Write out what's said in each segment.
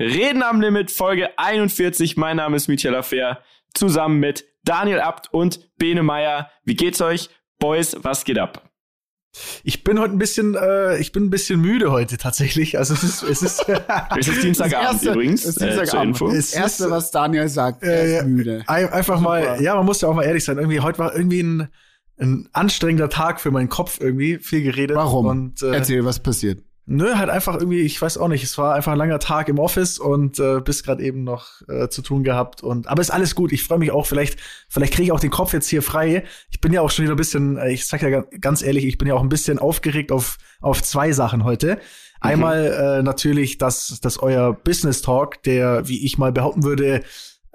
Reden am Limit, Folge 41. Mein Name ist Michael Affair, zusammen mit Daniel Abt und Bene Meyer. Wie geht's euch? Boys, was geht ab? Ich bin heute ein bisschen, äh, ich bin ein bisschen müde heute tatsächlich. Also es ist, es ist, es ist Dienstagabend erste, übrigens. Es ist Dienstagabend. Äh, das erste, was Daniel sagt, er äh, ist müde. Einfach Super. mal, ja, man muss ja auch mal ehrlich sein. Irgendwie heute war irgendwie ein, ein anstrengender Tag für meinen Kopf irgendwie, viel geredet. Warum? Und, äh, Erzähl, was passiert. Nö, halt einfach irgendwie, ich weiß auch nicht, es war einfach ein langer Tag im Office und äh, bis gerade eben noch äh, zu tun gehabt und aber ist alles gut. Ich freue mich auch, vielleicht vielleicht kriege ich auch den Kopf jetzt hier frei. Ich bin ja auch schon wieder ein bisschen, äh, ich sag ja ganz ehrlich, ich bin ja auch ein bisschen aufgeregt auf auf zwei Sachen heute. Mhm. Einmal äh, natürlich, dass dass euer Business Talk, der wie ich mal behaupten würde,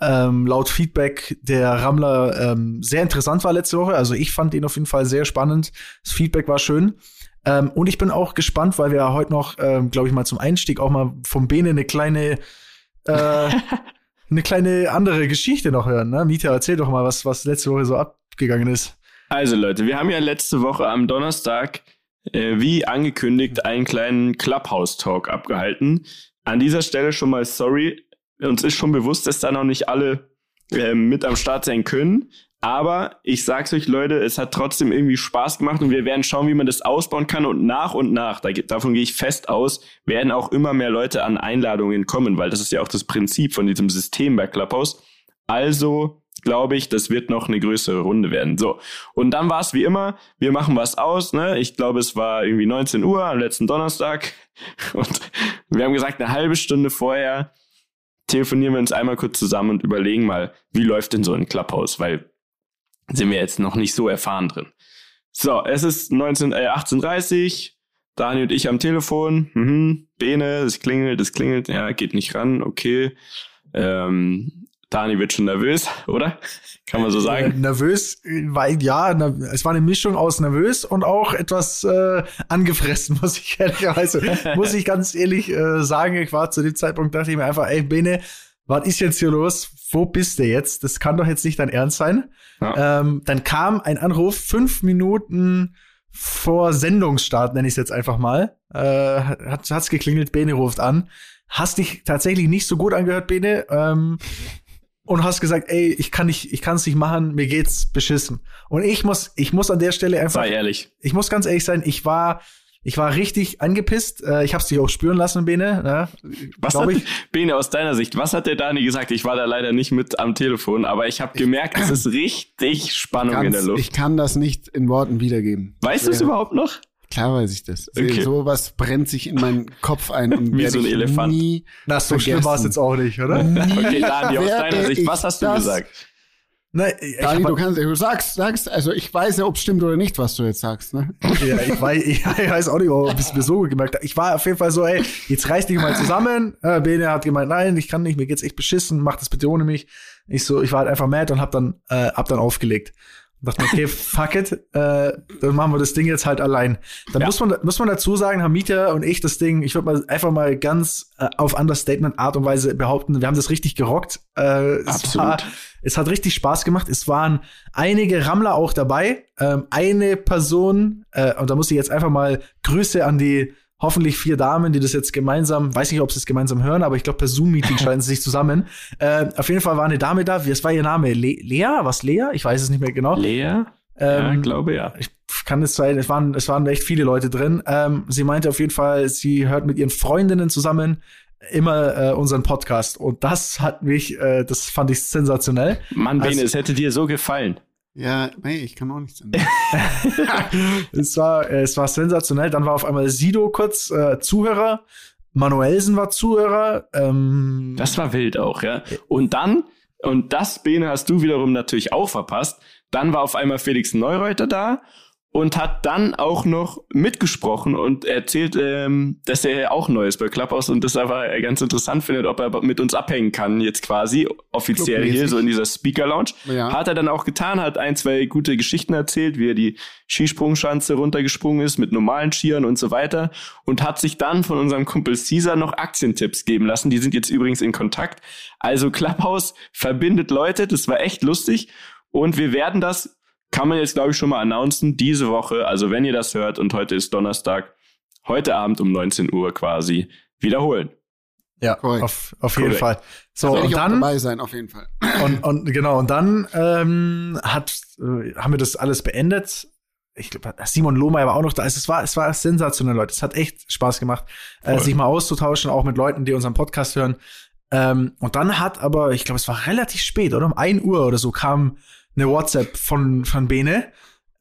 ähm, laut Feedback der Rammler ähm, sehr interessant war letzte Woche. Also ich fand ihn auf jeden Fall sehr spannend. Das Feedback war schön. Ähm, und ich bin auch gespannt, weil wir ja heute noch, ähm, glaube ich mal zum Einstieg auch mal vom Bene eine kleine äh, eine kleine andere Geschichte noch hören. Ne? Mieter, erzähl doch mal, was was letzte Woche so abgegangen ist. Also Leute, wir haben ja letzte Woche am Donnerstag äh, wie angekündigt einen kleinen Clubhouse-Talk abgehalten. An dieser Stelle schon mal sorry, uns ist schon bewusst, dass da noch nicht alle äh, mit am Start sein können. Aber ich sag's euch, Leute, es hat trotzdem irgendwie Spaß gemacht und wir werden schauen, wie man das ausbauen kann. Und nach und nach, davon gehe ich fest aus, werden auch immer mehr Leute an Einladungen kommen, weil das ist ja auch das Prinzip von diesem System bei Clubhouse. Also glaube ich, das wird noch eine größere Runde werden. So. Und dann war es wie immer, wir machen was aus, ne? Ich glaube, es war irgendwie 19 Uhr am letzten Donnerstag. Und wir haben gesagt, eine halbe Stunde vorher telefonieren wir uns einmal kurz zusammen und überlegen mal, wie läuft denn so ein Clubhouse? Weil sind wir jetzt noch nicht so erfahren drin. So, es ist 19, äh, 18.30 Daniel und ich am Telefon. Mhm. Bene, es klingelt, es klingelt. Ja, geht nicht ran. Okay. Ähm, Dani wird schon nervös, oder? Kann man so sagen? Äh, nervös, weil ja, es war eine Mischung aus nervös und auch etwas äh, angefressen, muss ich ehrlicherweise, muss ich ganz ehrlich äh, sagen. Ich war zu dem Zeitpunkt, dachte ich mir einfach, ey, Bene, was ist jetzt hier los? Wo bist du jetzt? Das kann doch jetzt nicht dein Ernst sein. Ja. Ähm, dann kam ein Anruf fünf Minuten vor Sendungsstart, nenne ich es jetzt einfach mal. Äh, hat hat's geklingelt, Bene ruft an. Hast dich tatsächlich nicht so gut angehört, Bene. Ähm, und hast gesagt, ey, ich kann nicht, ich kann es nicht machen, mir geht's beschissen. Und ich muss, ich muss an der Stelle einfach. Sei ehrlich. Ich muss ganz ehrlich sein, ich war ich war richtig angepisst. Äh, ich habe es dich auch spüren lassen, Bene. Ja, was hat, ich. Bene, aus deiner Sicht, was hat der Dani gesagt? Ich war da leider nicht mit am Telefon, aber ich habe gemerkt, es ist richtig Spannung Ganz, in der Luft. Ich kann das nicht in Worten wiedergeben. Weißt du es überhaupt noch? Klar weiß ich das. Okay. So was brennt sich in meinen Kopf ein und wie so ein Elefant. Nie Na, so schlimm war es jetzt auch nicht, oder? okay, Dani, aus deiner Sicht, was hast du gesagt? Ne, Dani, du kannst, du sagst, sagst, also ich weiß ja, ob es stimmt oder nicht, was du jetzt sagst, ne? Ja, ich weiß, ich weiß auch nicht, ob es mir so gut gemerkt hat. Ich war auf jeden Fall so, ey, jetzt reiß dich mal zusammen. Äh, Bene hat gemeint, nein, ich kann nicht, mir geht's echt beschissen, mach das bitte ohne mich. Ich so, ich war halt einfach mad und hab dann, äh, hab dann aufgelegt. Dachte mir, okay, fuck it, äh, dann machen wir das Ding jetzt halt allein. Dann ja. muss man muss man dazu sagen, haben Mieter und ich das Ding, ich würde mal einfach mal ganz äh, auf Understatement Art und Weise behaupten, wir haben das richtig gerockt. Äh, Absolut. Es, war, es hat richtig Spaß gemacht. Es waren einige Rammler auch dabei. Ähm, eine Person, äh, und da muss ich jetzt einfach mal Grüße an die hoffentlich vier Damen, die das jetzt gemeinsam, weiß nicht, ob sie es gemeinsam hören, aber ich glaube, per Zoom-Meeting schalten sie sich zusammen. Äh, auf jeden Fall war eine Dame da. Was war ihr Name? Le Lea? Was Lea? Ich weiß es nicht mehr genau. Lea? Ähm, ja, glaube ja. Ich kann es sein, es waren, es waren echt viele Leute drin. Ähm, sie meinte auf jeden Fall, sie hört mit ihren Freundinnen zusammen immer äh, unseren Podcast. Und das hat mich, äh, das fand ich sensationell. Mann, Bene, also, es hätte dir so gefallen. Ja, nee, ich kann auch nichts ändern. es, war, es war sensationell. Dann war auf einmal Sido kurz äh, Zuhörer. Manuelsen war Zuhörer. Ähm, das war wild auch, ja. Und dann, und das, Bene, hast du wiederum natürlich auch verpasst. Dann war auf einmal Felix Neureuter da und hat dann auch noch mitgesprochen und erzählt, ähm, dass er auch neu ist bei Clubhouse und das aber ganz interessant findet, ob er mit uns abhängen kann, jetzt quasi offiziell hier, so in dieser Speaker Lounge. Ja. Hat er dann auch getan, hat ein, zwei gute Geschichten erzählt, wie er die Skisprungschanze runtergesprungen ist mit normalen Skiern und so weiter und hat sich dann von unserem Kumpel Caesar noch Aktientipps geben lassen. Die sind jetzt übrigens in Kontakt. Also Clubhouse verbindet Leute, das war echt lustig und wir werden das kann man jetzt, glaube ich, schon mal announcen, diese Woche, also wenn ihr das hört und heute ist Donnerstag, heute Abend um 19 Uhr quasi wiederholen. Ja, Korrekt. auf, auf jeden Fall. So, und dann dabei sein, auf jeden Fall. Und, und genau, und dann ähm, hat, äh, haben wir das alles beendet. Ich glaube, Simon Lohmeier war auch noch da. Also, es war, es war sensationell, Leute. Es hat echt Spaß gemacht, äh, sich mal auszutauschen, auch mit Leuten, die unseren Podcast hören. Ähm, und dann hat aber, ich glaube, es war relativ spät, oder? Um ein Uhr oder so kam eine WhatsApp von, von Bene,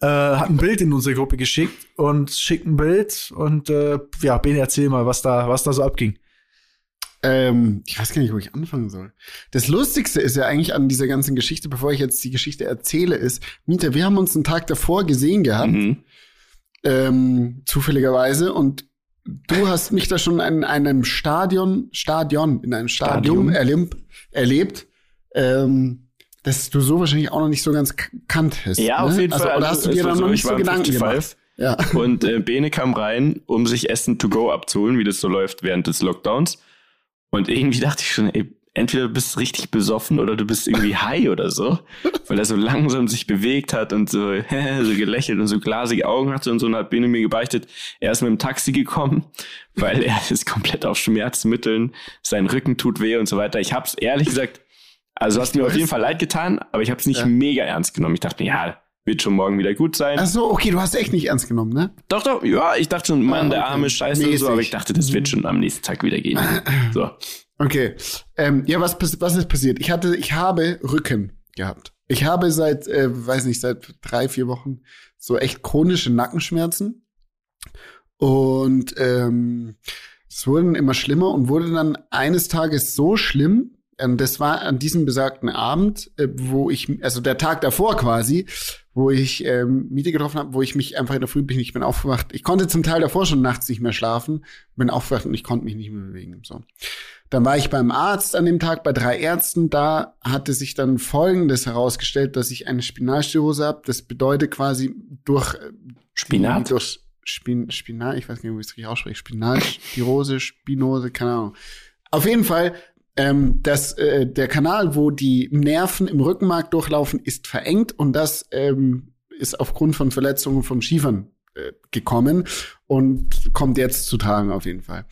äh, hat ein Bild in unsere Gruppe geschickt und schickt ein Bild und äh, ja, Bene, erzähl mal, was da, was da so abging. Ähm, ich weiß gar nicht, wo ich anfangen soll. Das Lustigste ist ja eigentlich an dieser ganzen Geschichte, bevor ich jetzt die Geschichte erzähle, ist, Mieter, wir haben uns einen Tag davor gesehen gehabt, mhm. ähm, zufälligerweise, und du hast mich da schon in einem Stadion, Stadion, in einem Stadion, Stadion. Erlebt, erlebt ähm, dass du so wahrscheinlich auch noch nicht so ganz kanntest. Ja, ne? auf jeden also, Fall. Oder hast du dir dann noch nicht so Gedanken gemacht? Ja. Und äh, Bene kam rein, um sich Essen to go abzuholen, wie das so läuft während des Lockdowns. Und irgendwie dachte ich schon, ey, entweder du bist richtig besoffen oder du bist irgendwie high oder so, weil er so langsam sich bewegt hat und so, so gelächelt und so glasige Augen hatte und so und hat Bene mir gebeichtet, er ist mit dem Taxi gekommen, weil er ist komplett auf Schmerzmitteln, sein Rücken tut weh und so weiter. Ich hab's ehrlich gesagt, also hast mir auf jeden Fall leid getan, aber ich habe es nicht ja. mega ernst genommen. Ich dachte ja, wird schon morgen wieder gut sein. Ach so, okay, du hast echt nicht ernst genommen, ne? Doch, doch, ja, ich dachte schon, Mann, ah, okay. der arme Scheiße Mäßig. und so, aber ich dachte, das wird schon am nächsten Tag wieder gehen. So. Okay. Ähm, ja, was, was ist passiert? Ich hatte, ich habe Rücken gehabt. Ich habe seit, äh, weiß nicht, seit drei, vier Wochen so echt chronische Nackenschmerzen. Und ähm, es wurden immer schlimmer und wurde dann eines Tages so schlimm, das war an diesem besagten Abend, äh, wo ich, also der Tag davor quasi, wo ich ähm, Miete getroffen habe, wo ich mich einfach in der Früh bin, ich bin aufgewacht. Ich konnte zum Teil davor schon nachts nicht mehr schlafen, bin aufgewacht und ich konnte mich nicht mehr bewegen. So. Dann war ich beim Arzt an dem Tag bei drei Ärzten. Da hatte sich dann Folgendes herausgestellt, dass ich eine Spinalstürose habe. Das bedeutet quasi durch äh, Spinat. Durch Spin, Spinat, ich weiß nicht, wie ich es richtig ausspreche. Spinalstürose, Spinose, keine Ahnung. Auf jeden Fall ähm, dass äh, der Kanal, wo die Nerven im Rückenmark durchlaufen, ist verengt und das ähm, ist aufgrund von Verletzungen vom Schiefern äh, gekommen und kommt jetzt zu tragen auf jeden Fall.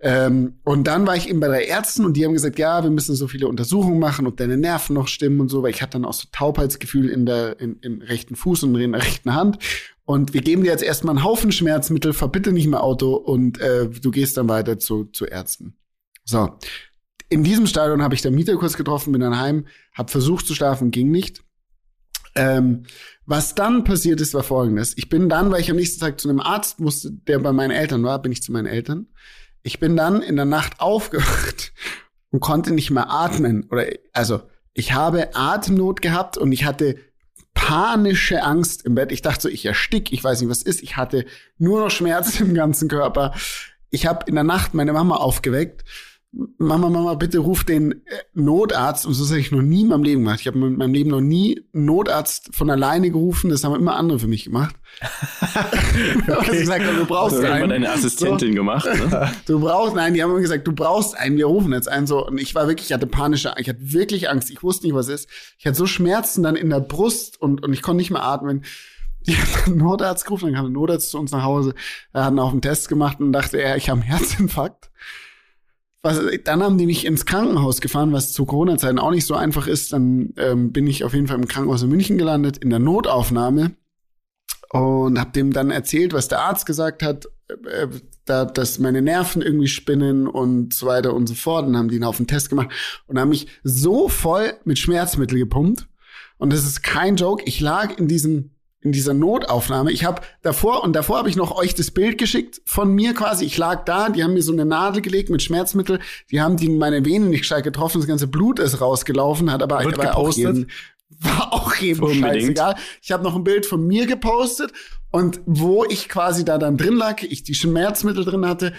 Ähm, und dann war ich eben bei drei Ärzten und die haben gesagt, ja, wir müssen so viele Untersuchungen machen, ob deine Nerven noch stimmen und so, weil ich hatte dann auch so Taubheitsgefühl in der, in, im rechten Fuß und in der rechten Hand. Und wir geben dir jetzt erstmal einen Haufen Schmerzmittel, verbitte nicht mehr Auto und äh, du gehst dann weiter zu, zu Ärzten. So, in diesem Stadion habe ich den Mieter kurz getroffen, bin dann heim, habe versucht zu schlafen, ging nicht. Ähm, was dann passiert ist, war folgendes. Ich bin dann, weil ich am nächsten Tag zu einem Arzt musste, der bei meinen Eltern war, bin ich zu meinen Eltern. Ich bin dann in der Nacht aufgewacht und konnte nicht mehr atmen. Oder also ich habe Atemnot gehabt und ich hatte panische Angst im Bett. Ich dachte so, ich erstick, ich weiß nicht, was ist. Ich hatte nur noch Schmerzen im ganzen Körper. Ich habe in der Nacht meine Mama aufgeweckt Mama, Mama, bitte ruf den äh, Notarzt. Und so habe ich noch nie in meinem Leben gemacht. Ich habe in meinem Leben noch nie einen Notarzt von alleine gerufen. Das haben immer andere für mich gemacht. okay. gesagt, du brauchst also, einen. deine Assistentin so. gemacht. Ne? Du brauchst, nein, die haben immer gesagt, du brauchst einen. Wir rufen jetzt einen so. Und ich war wirklich, ich hatte panische, ich hatte wirklich Angst. Ich wusste nicht, was es ist. Ich hatte so Schmerzen dann in der Brust und, und ich konnte nicht mehr atmen. Die hat einen Notarzt gerufen, dann kam der Notarzt zu uns nach Hause. Er hat einen auf den Test gemacht und dachte, er, ich habe einen Herzinfarkt. Was, dann haben die mich ins Krankenhaus gefahren, was zu Corona-Zeiten auch nicht so einfach ist. Dann ähm, bin ich auf jeden Fall im Krankenhaus in München gelandet, in der Notaufnahme und habe dem dann erzählt, was der Arzt gesagt hat, äh, da, dass meine Nerven irgendwie spinnen und so weiter und so fort. Dann haben die ihn auf den Test gemacht und haben mich so voll mit Schmerzmittel gepumpt. Und das ist kein Joke. Ich lag in diesem in dieser Notaufnahme. Ich habe davor und davor habe ich noch euch das Bild geschickt von mir quasi. Ich lag da, die haben mir so eine Nadel gelegt mit Schmerzmittel. Die haben die meine Venen nicht gescheit getroffen, das ganze Blut ist rausgelaufen, hat aber, Wird aber auch jeden, war auch jedem scheißegal. Ich habe noch ein Bild von mir gepostet und wo ich quasi da dann drin lag, ich die Schmerzmittel drin hatte,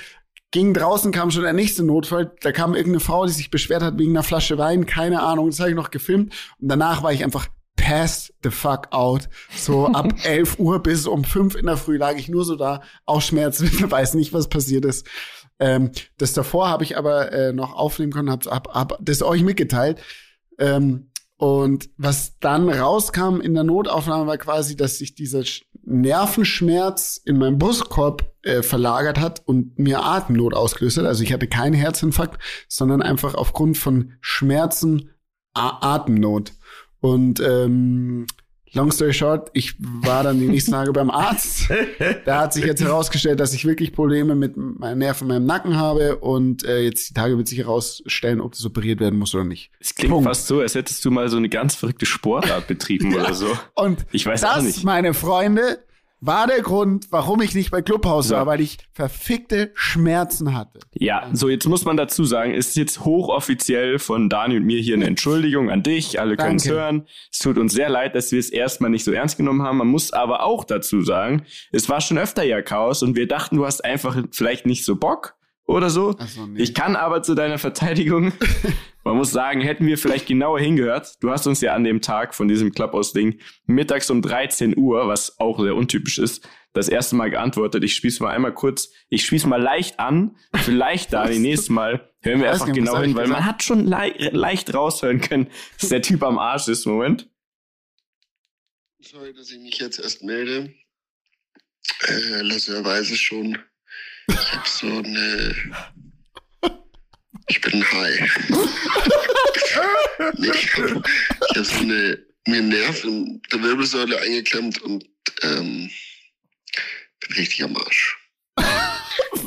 ging draußen, kam schon der nächste Notfall. Da kam irgendeine Frau, die sich beschwert hat wegen einer Flasche Wein, keine Ahnung. Das habe ich noch gefilmt. Und danach war ich einfach passed the fuck out. So ab 11 Uhr bis um 5 in der Früh lag ich nur so da, auch Schmerzmittel, weiß nicht, was passiert ist. Ähm, das davor habe ich aber äh, noch aufnehmen können, hab, hab, hab das euch mitgeteilt. Ähm, und was dann rauskam in der Notaufnahme war quasi, dass sich dieser Nervenschmerz in meinem Brustkorb äh, verlagert hat und mir Atemnot ausgelöst hat. Also ich hatte keinen Herzinfarkt, sondern einfach aufgrund von Schmerzen A Atemnot. Und ähm, Long story short, ich war dann die nächsten Tage beim Arzt. Da hat sich jetzt herausgestellt, dass ich wirklich Probleme mit meinen Nerven in meinem Nacken habe und äh, jetzt die Tage wird sich herausstellen, ob das operiert werden muss oder nicht. Es klingt Punkt. fast so, als hättest du mal so eine ganz verrückte Sportart betrieben ja. oder so. Und ich weiß das, auch nicht. meine Freunde, war der Grund, warum ich nicht bei Clubhouse so. war, weil ich verfickte Schmerzen hatte. Ja, so jetzt muss man dazu sagen, ist jetzt hochoffiziell von Dani und mir hier eine Entschuldigung an dich. Alle können es hören. Es tut uns sehr leid, dass wir es erstmal nicht so ernst genommen haben. Man muss aber auch dazu sagen, es war schon öfter ja Chaos und wir dachten, du hast einfach vielleicht nicht so Bock oder so. so nee. Ich kann aber zu deiner Verteidigung, man muss sagen, hätten wir vielleicht genauer hingehört. Du hast uns ja an dem Tag von diesem Clubhouse-Ding mittags um 13 Uhr, was auch sehr untypisch ist, das erste Mal geantwortet. Ich spiel's mal einmal kurz, ich spiel's mal leicht an. Vielleicht da, nächstes Mal hören wir einfach nicht, genau hin, weil man hat schon le leicht raushören können, dass der Typ am Arsch ist. Moment. Sorry, dass ich mich jetzt erst melde. Äh, es schon. Ich hab so eine. Ich bin high. nee, ich hab so eine mir Nerv in der Wirbelsäule eingeklemmt und ähm, bin richtig am Arsch.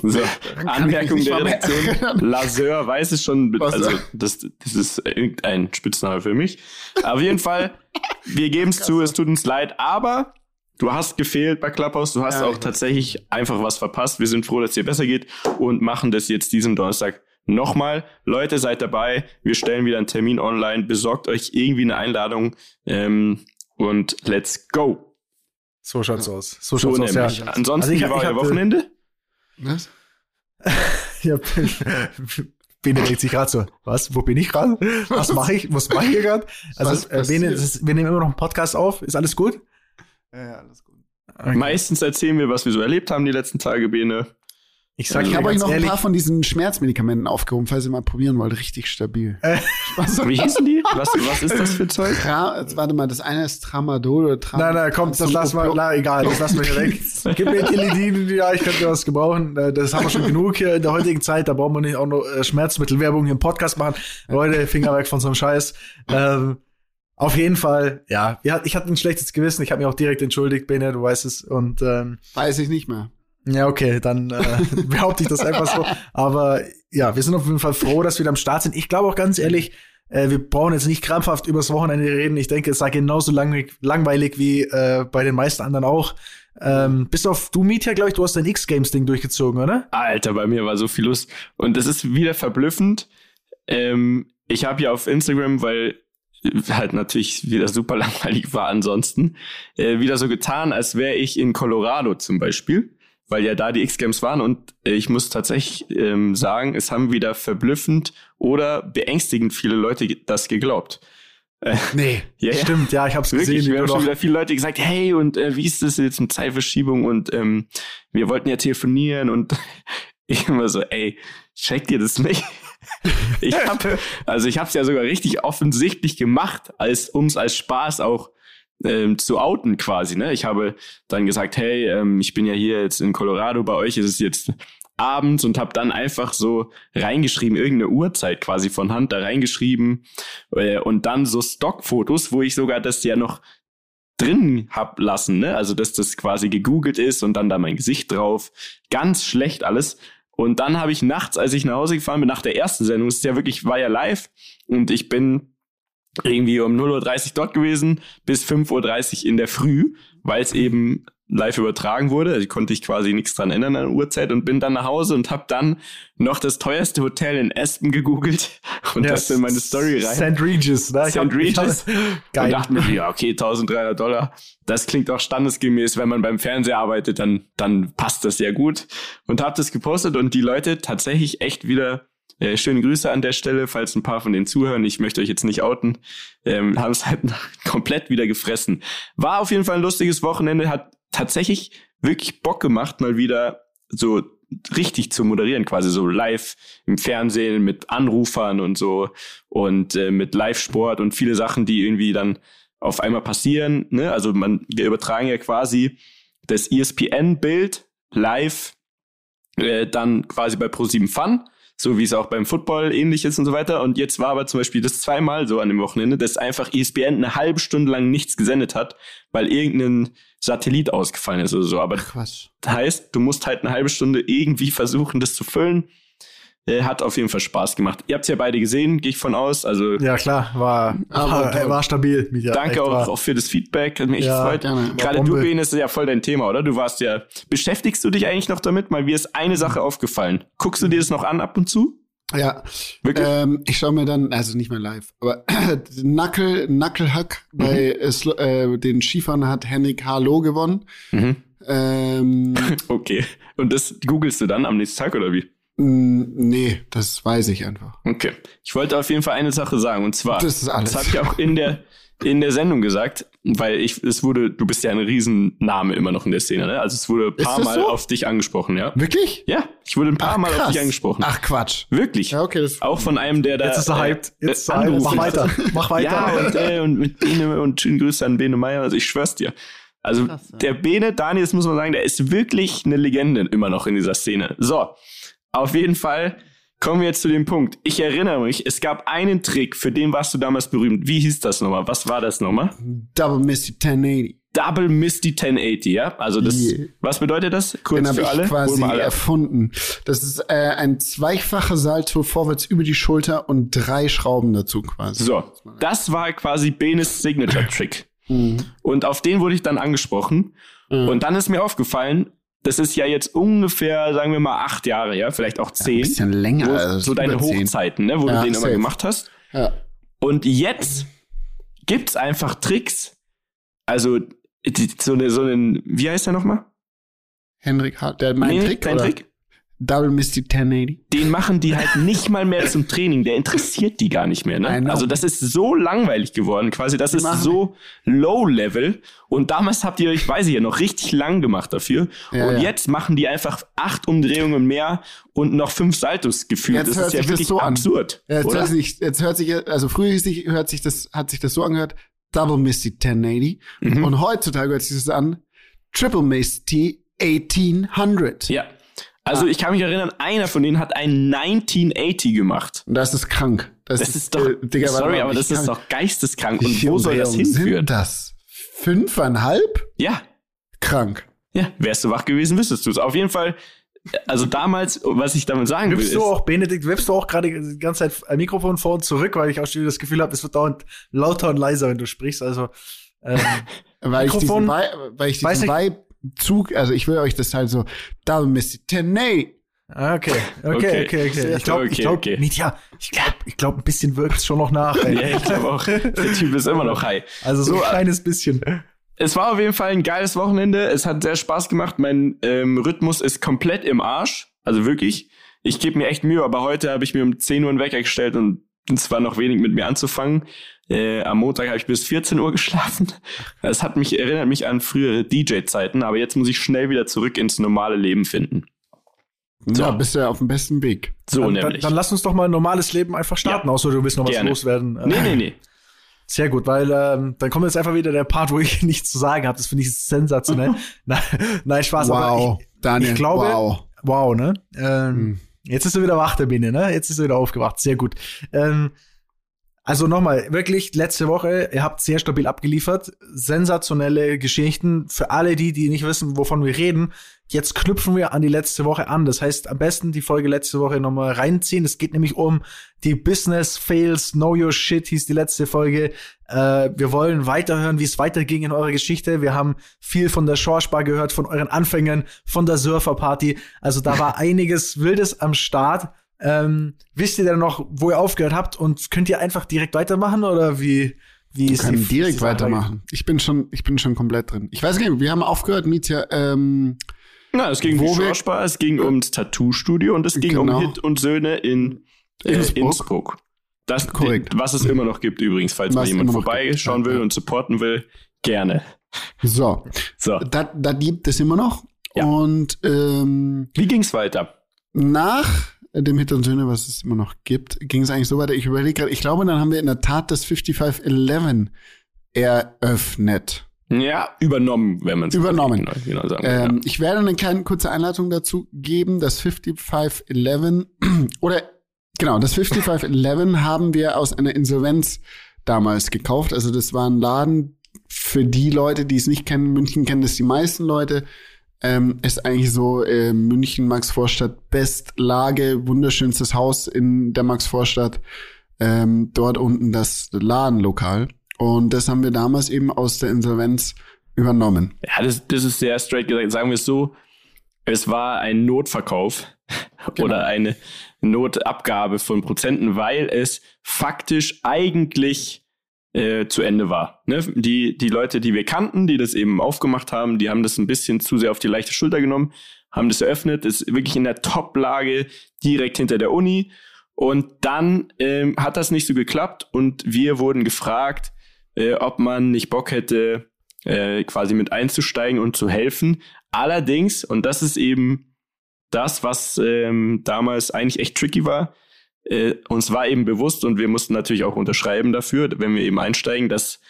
So, Anmerkung der Redaktion. Laseur weiß es schon, also das, das ist irgendein Spitzname für mich. Auf jeden Fall, wir geben es zu, es tut uns leid, aber Du hast gefehlt bei Clubhouse, du hast ja, auch tatsächlich einfach was verpasst. Wir sind froh, dass es dir besser geht und machen das jetzt diesen Donnerstag nochmal. Leute, seid dabei. Wir stellen wieder einen Termin online. Besorgt euch irgendwie eine Einladung ähm, und let's go. So schaut's aus. So schaut's so aus. Nämlich. Ja. Ansonsten, also ich, wie war euer Wochenende? Was? ja, Bene denkt sich gerade so, was, wo bin ich gerade? Was mache ich? Was mache ich hier gerade? Also, äh, wir nehmen immer noch einen Podcast auf. Ist alles gut? Ja, ja, alles gut. Okay. Meistens erzählen wir, was wir so erlebt haben die letzten Tage, Bene. Ich sag, ich habe euch noch ehrlich, ein paar von diesen Schmerzmedikamenten aufgehoben, falls ihr mal probieren wollt. Richtig stabil. Äh, Wie hießen die? Was, was ist das für Zeug? Tra warte mal, das eine ist Tramadol oder Tramadol. Nein, nein, komm, das lass mal, na, egal, das lassen wir hier weg. Gib mir Tilidin, ja, ich könnte was gebrauchen. Äh, das haben wir schon genug hier in der heutigen Zeit. Da brauchen wir nicht auch noch äh, Schmerzmittelwerbung hier im Podcast machen. Leute, Finger weg von so einem Scheiß. Ähm, auf jeden Fall, ja. Ich hatte ein schlechtes Gewissen. Ich habe mich auch direkt entschuldigt, Bene, du weißt es. Und ähm, weiß ich nicht mehr. Ja, okay, dann äh, behaupte ich das einfach so. Aber ja, wir sind auf jeden Fall froh, dass wir da am Start sind. Ich glaube auch ganz ehrlich, äh, wir brauchen jetzt nicht krampfhaft übers Wochenende reden. Ich denke, es sei genauso langweilig, langweilig wie äh, bei den meisten anderen auch. Ähm, bis auf du, Mietja, glaube ich, du hast dein X-Games-Ding durchgezogen, oder? Alter, bei mir war so viel Lust. Und es ist wieder verblüffend. Ähm, ich habe ja auf Instagram, weil halt natürlich wieder super langweilig war ansonsten, äh, wieder so getan, als wäre ich in Colorado zum Beispiel, weil ja da die X-Games waren und äh, ich muss tatsächlich ähm, sagen, es haben wieder verblüffend oder beängstigend viele Leute das geglaubt. Äh, nee, ja, stimmt, ja, ich hab's Wirklich, gesehen. Wir haben schon wieder viele Leute gesagt, hey, und äh, wie ist das jetzt mit Zeitverschiebung und ähm, wir wollten ja telefonieren und ich immer so, ey, checkt ihr das nicht? ich hab, also ich habe es ja sogar richtig offensichtlich gemacht, als um es als Spaß auch ähm, zu outen quasi. Ne? Ich habe dann gesagt, hey, ähm, ich bin ja hier jetzt in Colorado, bei euch ist es jetzt abends und habe dann einfach so reingeschrieben, irgendeine Uhrzeit quasi von Hand da reingeschrieben äh, und dann so Stockfotos, wo ich sogar das ja noch drin hab lassen, ne? Also dass das quasi gegoogelt ist und dann da mein Gesicht drauf. Ganz schlecht alles. Und dann habe ich nachts, als ich nach Hause gefahren bin, nach der ersten Sendung, es ist ja wirklich, war ja live und ich bin irgendwie um 0.30 Uhr dort gewesen bis 5.30 Uhr in der Früh, weil es eben live übertragen wurde. Also konnte ich quasi nichts dran ändern an der Uhrzeit und bin dann nach Hause und habe dann noch das teuerste Hotel in Aspen gegoogelt und ja, das in meine Story rein. St. Regis, ne? St. Regis. Geil. Und dachte mir, ja, okay, 1300 Dollar. Das klingt auch standesgemäß, wenn man beim Fernseher arbeitet, dann, dann passt das ja gut. Und habe das gepostet und die Leute tatsächlich echt wieder äh, schöne Grüße an der Stelle, falls ein paar von denen zuhören. Ich möchte euch jetzt nicht outen. Ähm, haben es halt komplett wieder gefressen. War auf jeden Fall ein lustiges Wochenende, hat tatsächlich wirklich Bock gemacht, mal wieder so richtig zu moderieren, quasi so live im Fernsehen mit Anrufern und so und äh, mit Live-Sport und viele Sachen, die irgendwie dann auf einmal passieren. Ne? Also man, wir übertragen ja quasi das ESPN-Bild live äh, dann quasi bei Pro7 Fun, so wie es auch beim Football ähnlich ist und so weiter. Und jetzt war aber zum Beispiel das zweimal so an dem Wochenende, dass einfach ESPN eine halbe Stunde lang nichts gesendet hat, weil irgendein Satellit ausgefallen ist oder so. Aber Quatsch. das heißt, du musst halt eine halbe Stunde irgendwie versuchen, das zu füllen. Äh, hat auf jeden Fall Spaß gemacht. Ihr habt es ja beide gesehen, gehe ich von aus. Also Ja, klar, war, Aber war, toll. war stabil. Micha, danke echt, auch, war- auch für das Feedback. Hat mich echt Ja, gefreut. gerne. Gerade War du. Ben, ist ja voll dein Thema, oder? Du warst ja. Beschäftigst du dich eigentlich noch damit? Mal mir ist eine Sache aufgefallen. Guckst du dir das noch an ab und zu? Ja, Wirklich? ähm, ich schaue mir dann, also nicht mehr live, aber Knuckle, Knucklehack bei äh, äh, den Skifahren hat Henrik Harlow gewonnen. Mhm. Ähm, Okay. Und das googelst du dann am nächsten Tag oder wie? Mh, nee, das weiß ich einfach. Okay. Ich wollte auf jeden Fall eine Sache sagen und zwar. Das ist alles. Das habe ich auch in der in der Sendung gesagt, weil ich es wurde. Du bist ja ein Riesenname immer noch in der Szene, ne? Also es wurde ein paar Mal so? auf dich angesprochen, ja? Wirklich? Ja, ich wurde ein paar Mal auf dich angesprochen. Ach Quatsch. Wirklich. Ja, okay, das Auch von einem, der da. Jetzt ist er äh, hyped. Jetzt ist äh. Mach weiter. Mach weiter. Ja, und, äh, und mit Bene und schönen Grüße an Bene Meyer. Also ich schwör's dir. Also Krass, ja. der Bene, Daniel, das muss man sagen, der ist wirklich eine Legende immer noch in dieser Szene. So, auf jeden Fall kommen wir jetzt zu dem Punkt. Ich erinnere mich, es gab einen Trick, für den warst du damals berühmt. Wie hieß das nochmal? Was war das nochmal? Double Misty 1080. Double Misty 1080, ja? Also das, Yeah. was bedeutet das? Kurz Den habe für ich alle. Hol quasi alle erfunden. Das ist äh, ein zweifacher Salto vorwärts über die Schulter und drei Schrauben dazu quasi. So, das war quasi Benes Signature-Trick. Mhm. Und auf den wurde ich dann angesprochen. Mhm. Und dann ist mir aufgefallen, das ist ja jetzt ungefähr, sagen wir mal, acht Jahre, ja, vielleicht auch Ein zehn. bisschen länger. also so deine. Hochzeiten, ne, wo Ja, du den immer safe. gemacht hast. Ja. Und jetzt gibt's einfach Tricks. Also, die, so eine, so einen, wie heißt der nochmal? Henrik Hart, der mein Nee, Trick, dein oder? Trick? Double Misty 1080. Den machen die halt nicht mal mehr zum Training. Der interessiert die gar nicht mehr. Ne? Also das ist so langweilig geworden. Quasi, das ist machen- so Low-Level. Und damals habt ihr euch, weiß ich ja, noch richtig lang gemacht dafür. Ja, und ja. jetzt machen die einfach acht Umdrehungen mehr und noch fünf Saltos gefühlt. Jetzt das hört ist ja sich das wirklich so absurd. Ja, jetzt, oder? hört sich, jetzt hört sich, also früher hört sich das, hat sich das so angehört, Double Misty 1080. Mhm. Und heutzutage hört sich das an, Triple Misty 1800. Ja. Also ich kann mich erinnern, einer von denen hat ein 1980 gemacht. Und das ist krank. Das, Das ist doch, äh, Digga, warte sorry, aber ich das ist doch geisteskrank. Und wo soll das hinführen? Sind das fünfeinhalb? Ja, Krank. ja. Wärst du wach gewesen, wüsstest du es. Auf jeden Fall, also damals, was ich damit sagen will, Wippst ist, du auch, Benedikt, wippst du auch gerade die ganze Zeit ein Mikrofon vor und zurück, weil ich auch schon das Gefühl habe, es wird dauernd lauter und leiser, wenn du sprichst. Also, ähm, Weil ich Mikrofon, diesen, Vi- weil ich diesen ich- Vibe-Zug, also ich will euch das halt so, Double Misty 1080. ah, okay, okay, Okay. okay, okay. Ich glaube, Okay, ich glaube, okay. Mietja, ich glaube, ich glaube, ein bisschen wirkt's schon noch nach. Ey. ja, ich glaube auch, der Typ ist immer noch high. Also so ein So, kleines bisschen. Es war auf jeden Fall ein geiles Wochenende. Es hat sehr Spaß gemacht. Mein ähm, Rhythmus ist komplett im Arsch. Also wirklich. Ich gebe mir echt Mühe, aber heute habe ich mir um 10 Uhr einen Wecker gestellt und es war noch wenig mit mir anzufangen. Äh, am Montag habe ich bis 14 Uhr geschlafen. Das hat mich, erinnert mich an frühere DJ-Zeiten, aber jetzt muss ich schnell wieder zurück ins normale Leben finden. So. Ja, bist du ja auf dem besten Weg. So dann, dann, nämlich. dann lass uns doch mal ein normales Leben einfach starten, Ja. außer du willst noch was Gerne. loswerden. Äh, nee, nee, nee. Sehr gut, weil ähm, dann kommt jetzt einfach wieder der Part, wo ich nichts zu sagen habe. Das finde ich sensationell. nein, nein, Spaß. wow, Aber ich, Daniel, ich glaube, wow. wow, ne? Ähm, Hm. Jetzt ist er wieder wach, der Biene, ne? Jetzt ist er wieder aufgewacht. Sehr gut. Ähm, also nochmal, wirklich, letzte Woche, ihr habt sehr stabil abgeliefert. Sensationelle Geschichten. Für alle die, die nicht wissen, wovon wir reden, jetzt knüpfen wir an die letzte Woche an. Das heißt, am besten die Folge letzte Woche nochmal reinziehen. Es geht nämlich um die Business Fails, Know Your Shit hieß die letzte Folge. Äh, wir wollen weiterhören, wie es weiterging in eurer Geschichte. Wir haben viel von der Schorspar gehört, von euren Anfängen, von der Surferparty. Also da war einiges Wildes am Start. Ähm, wisst ihr denn noch, wo ihr aufgehört habt und könnt ihr einfach direkt weitermachen oder wie? Wie Wir ist können die- direkt die weitermachen. Ich bin schon, ich bin schon komplett drin. Ich weiß gar nicht, wir haben aufgehört, Mietja, ähm, Na, es ging um wir- Schauspar, es ging ums Tattoo-Studio und es ging Genau. um Hit und Söhne in äh, Innsbruck. Innsbruck. Das, Korrekt. Was es immer noch gibt übrigens, falls Was mal jemand vorbeischauen will und supporten will, gerne. so, So, das das gibt es immer noch. Ja. Und ähm, wie ging's weiter? nach dem Hit und Söhne, was es immer noch gibt, ging es eigentlich so weiter. Ich überlege gerade, ich glaube, dann haben wir in der Tat das 5511 eröffnet. Ja, übernommen, wenn man es Übernommen. Genau, genau sagen will, Ähm, Ich werde eine kleine kurze Einleitung dazu geben. Das 5511 oder genau, das 5511 haben wir aus einer Insolvenz damals gekauft. Also das war ein Laden für die Leute, die es nicht kennen. München kennen das die meisten Leute. Ähm, ist eigentlich so äh, München, Max-Vorstadt, Bestlage, wunderschönstes Haus in der Max-Vorstadt. Ähm, dort unten das Ladenlokal. Und das haben wir damals eben aus der Insolvenz übernommen. Ja, das, das ist sehr straight gesagt. Sagen wir es so, es war ein Notverkauf Genau. oder eine Notabgabe von Prozenten, weil es faktisch eigentlich äh, zu Ende war. Ne? Die, die Leute, die wir kannten, die das eben aufgemacht haben, die haben das ein bisschen zu sehr auf die leichte Schulter genommen, haben das eröffnet, ist wirklich in der Top-Lage direkt hinter der Uni. Und dann ähm, hat das nicht so geklappt und wir wurden gefragt, äh, ob man nicht Bock hätte, äh, quasi mit einzusteigen und zu helfen. Allerdings, und das ist eben das, was ähm, damals eigentlich echt tricky war, äh, uns war eben bewusst und wir mussten natürlich auch unterschreiben dafür, wenn wir eben einsteigen, dass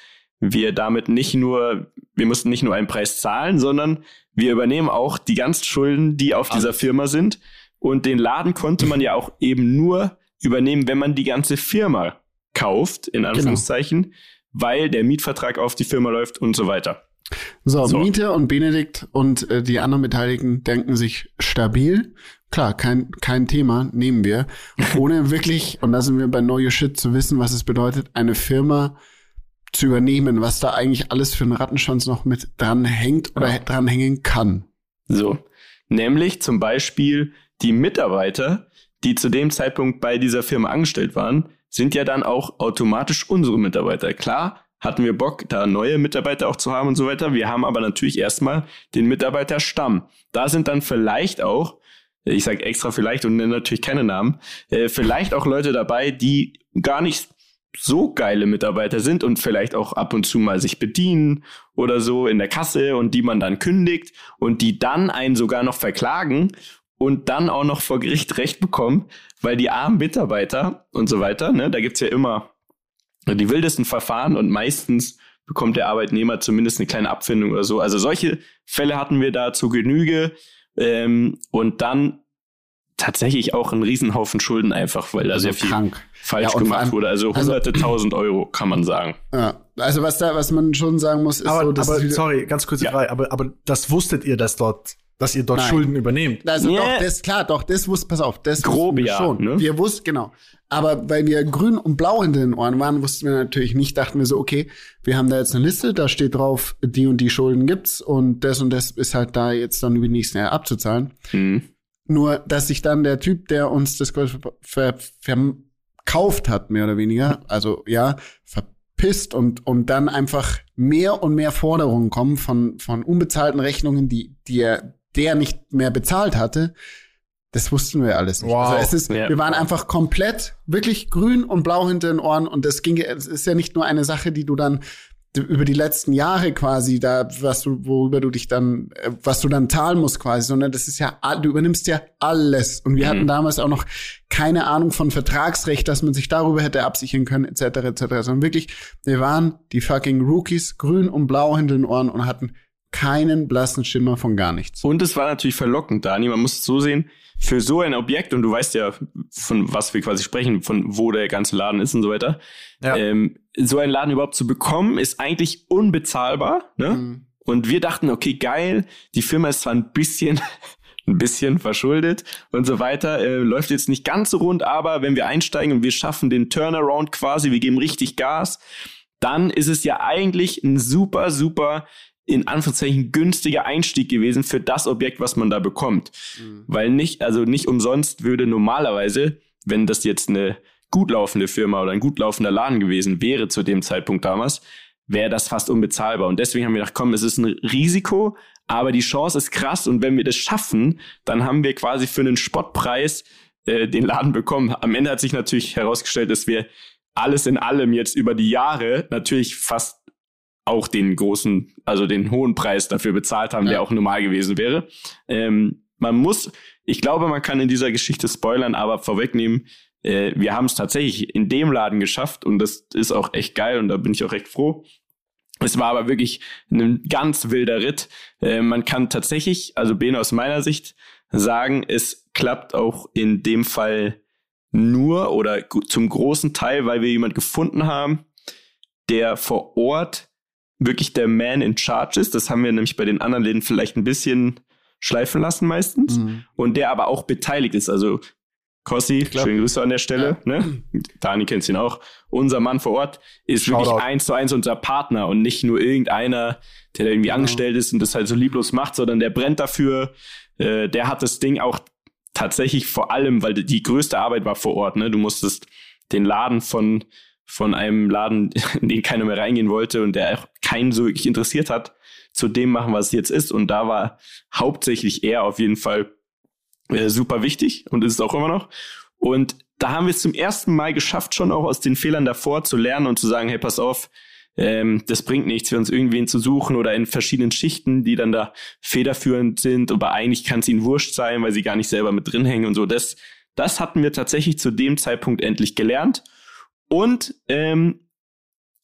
wir damit nicht nur, wir mussten nicht nur einen Preis zahlen, sondern wir übernehmen auch die ganzen Schulden, die auf dieser Firma sind. Und den Laden konnte man ja auch eben nur übernehmen, wenn man die ganze Firma kauft, in Anführungszeichen, weil der Mietvertrag auf die Firma läuft und so weiter. So, So. Miete und Benedikt und äh, die anderen Beteiligten denken sich stabil. Klar, kein, kein Thema, nehmen wir. Ohne wirklich, und da sind wir bei Know Your Shit, zu wissen, was es bedeutet, eine Firma zu übernehmen, was da eigentlich alles für einen Rattenschwanz noch mit dran hängt oder Ja. dran hängen kann. So. Nämlich zum Beispiel die Mitarbeiter, die zu dem Zeitpunkt bei dieser Firma angestellt waren, sind ja dann auch automatisch unsere Mitarbeiter. Klar, hatten wir Bock, da neue Mitarbeiter auch zu haben und so weiter. Wir haben aber natürlich erstmal den Mitarbeiterstamm. Da sind dann vielleicht auch, ich sage extra vielleicht und nenne natürlich keine Namen, äh, vielleicht auch Leute dabei, die gar nicht so geile Mitarbeiter sind und vielleicht auch ab und zu mal sich bedienen oder so in der Kasse und die man dann kündigt und die dann einen sogar noch verklagen und dann auch noch vor Gericht Recht bekommen, weil die armen Mitarbeiter und so weiter, ne, da gibt's ja immer die wildesten Verfahren und meistens bekommt der Arbeitnehmer zumindest eine kleine Abfindung oder so. Also solche Fälle hatten wir da zu Genüge ähm, und dann tatsächlich auch einen Riesenhaufen Schulden einfach, weil da sehr viel krank. falsch Ja, gemacht allem- wurde. Also also- hunderte tausend Euro, kann man sagen. Ja. Also was da, was man schon sagen muss, ist Aber, so, dass aber sorry, ganz kurze Ja. Frage, aber, aber das wusstet ihr, dass dort, dass ihr dort Nein. Schulden übernehmt? Also Nee. doch, das klar, doch, das wussten, pass auf, das Grob wir ja, schon. ne? Wir wussten, genau. Aber weil wir grün und blau hinter den Ohren waren, wussten wir natürlich nicht, dachten wir so, okay, wir haben da jetzt eine Liste, da steht drauf, die und die Schulden gibt's und das und das ist halt da jetzt dann über die nächsten Jahre abzuzahlen. Hm. Nur, dass sich dann der Typ, der uns das Gold ver ver verkauft hat, mehr oder weniger, also ja, verpisst und, und dann einfach mehr und mehr Forderungen kommen von, von unbezahlten Rechnungen, die, die er, der nicht mehr bezahlt hatte. Das wussten wir alles nicht. Wow. Also es ist, Ja. wir waren einfach komplett wirklich grün und blau hinter den Ohren und das ging, es ist ja nicht nur eine Sache, die du dann über die letzten Jahre quasi da, was du, worüber du dich dann, äh, was du dann zahlen musst quasi, sondern das ist ja, du übernimmst ja alles. Und wir Mhm. hatten damals auch noch keine Ahnung von Vertragsrecht, dass man sich darüber hätte absichern können, etc., etc., sondern wirklich, wir waren die fucking Rookies, grün und blau hinter den Ohren und hatten keinen blassen Schimmer von gar nichts. Und es war natürlich verlockend, Dani. Man muss es so sehen, für so ein Objekt, und du weißt ja, von was wir quasi sprechen, von wo der ganze Laden ist und so weiter, Ja. ähm, so einen Laden überhaupt zu bekommen, ist eigentlich unbezahlbar. Ne? Mhm. Und wir dachten, okay, geil, die Firma ist zwar ein bisschen, ein bisschen verschuldet und so weiter, äh, läuft jetzt nicht ganz so rund, aber wenn wir einsteigen und wir schaffen den Turnaround quasi, wir geben richtig Gas, dann ist es ja eigentlich ein super, super, in Anführungszeichen günstiger Einstieg gewesen für das Objekt, was man da bekommt. Weil nicht, also nicht umsonst würde normalerweise, wenn das jetzt eine gut laufende Firma oder ein gut laufender Laden gewesen wäre zu dem Zeitpunkt damals, wäre das fast unbezahlbar. Und deswegen haben wir gedacht, komm, es ist ein Risiko, aber die Chance ist krass. Und wenn wir das schaffen, dann haben wir quasi für einen Spottpreis äh, den Laden bekommen. Am Ende hat sich natürlich herausgestellt, dass wir alles in allem jetzt über die Jahre natürlich fast auch den großen, also den hohen Preis dafür bezahlt haben, Ja. der auch normal gewesen wäre. Ähm, man muss, ich glaube, man kann in dieser Geschichte spoilern, aber vorwegnehmen, äh, wir haben es tatsächlich in dem Laden geschafft und das ist auch echt geil und da bin ich auch recht froh. Es war aber wirklich ein ganz wilder Ritt. Äh, man kann tatsächlich, also Bene aus meiner Sicht, sagen, es klappt auch in dem Fall nur oder zum großen Teil, weil wir jemand gefunden haben, der vor Ort wirklich der Man in Charge ist. Das haben wir nämlich bei den anderen Läden vielleicht ein bisschen schleifen lassen meistens. Mhm. Und der aber auch beteiligt ist. Also Kossi, schöne Grüße an der Stelle. Ja. Ne? Dani kennt ihn auch. Unser Mann vor Ort ist Shoutout. wirklich eins zu eins unser Partner und nicht nur irgendeiner, der da irgendwie genau. angestellt ist und das halt so lieblos macht, sondern der brennt dafür. Äh, der hat das Ding auch tatsächlich vor allem, weil die größte Arbeit war vor Ort. Ne? Du musstest den Laden von von einem Laden, in den keiner mehr reingehen wollte und der auch keinen so wirklich interessiert hat, zu dem machen, was es jetzt ist. Und da war hauptsächlich er auf jeden Fall äh, super wichtig und ist es auch immer noch. Und da haben wir es zum ersten Mal geschafft, schon auch aus den Fehlern davor zu lernen und zu sagen, hey, pass auf, ähm, das bringt nichts, für uns irgendwen zu suchen oder in verschiedenen Schichten, die dann da federführend sind, aber eigentlich kann es ihnen wurscht sein, weil sie gar nicht selber mit drin hängen und so. Das, das hatten wir tatsächlich zu dem Zeitpunkt endlich gelernt. Und ähm,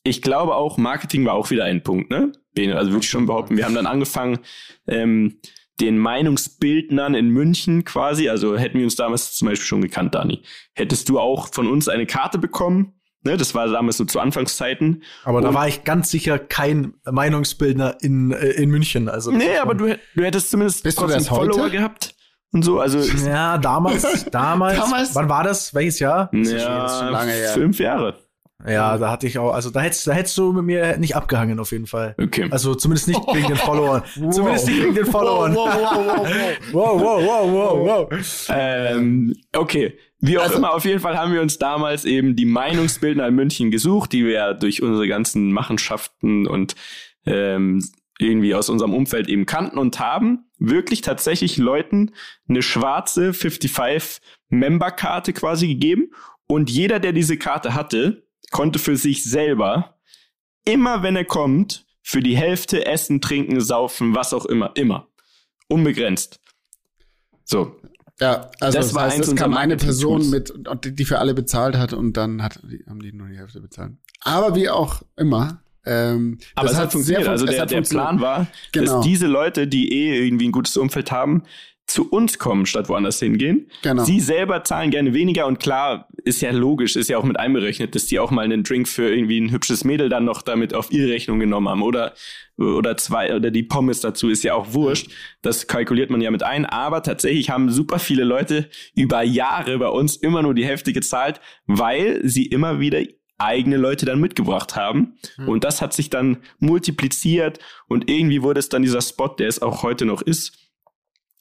ich glaube auch, Marketing war auch wieder ein Punkt, ne? Also würde ich schon behaupten, wir haben dann angefangen, ähm, den Meinungsbildnern in München quasi, also hätten wir uns damals zum Beispiel schon gekannt, Dani. Hättest du auch von uns eine Karte bekommen? Ne, das war damals so zu Anfangszeiten. Aber und da war ich ganz sicher kein Meinungsbildner in, äh, in München. Also nee, aber du, du hättest zumindest Bist trotzdem Follower gehabt und so. Also ja, damals, damals, damals. Wann war das? Welches Jahr? Ja, lange her. Fünf Jahre. Ja, da hatte ich auch, also da hättest, da hättest du mit mir nicht abgehangen auf jeden Fall. Okay. Also zumindest nicht wegen den Followern. Wow. Zumindest nicht wegen den Followern. Wow, wow, wow, wow, wow, wow, wow. Ähm, okay. Wie auch also, immer, auf jeden Fall haben wir uns damals eben die Meinungsbildner in München gesucht, die wir ja durch unsere ganzen Machenschaften und ähm, irgendwie aus unserem Umfeld eben kannten und haben wirklich tatsächlich Leuten eine schwarze 55 Member-Karte quasi gegeben. Und jeder, der diese Karte hatte, konnte für sich selber, immer wenn er kommt, für die Hälfte essen, trinken, saufen, was auch immer, immer. Unbegrenzt. So. Ja, also das, das war heißt, eins das kam eine Person mit, die für alle bezahlt hat und dann hat, haben die nur die Hälfte bezahlt. Aber wie auch immer, ähm, aber es hat funktioniert. also der, der Plan war, genau. dass diese Leute, die eh irgendwie ein gutes Umfeld haben, zu uns kommen, statt woanders hingehen. Genau. Sie selber zahlen gerne weniger und klar, ist ja logisch, ist ja auch mit einberechnet, dass die auch mal einen Drink für irgendwie ein hübsches Mädel dann noch damit auf ihre Rechnung genommen haben oder, oder zwei, oder die Pommes dazu ist ja auch wurscht. Das kalkuliert man ja mit ein. Aber tatsächlich haben super viele Leute über Jahre bei uns immer nur die Hälfte gezahlt, weil sie immer wieder eigene Leute dann mitgebracht haben. Mhm. Und das hat sich dann multipliziert und irgendwie wurde es dann dieser Spot, der es auch heute noch ist.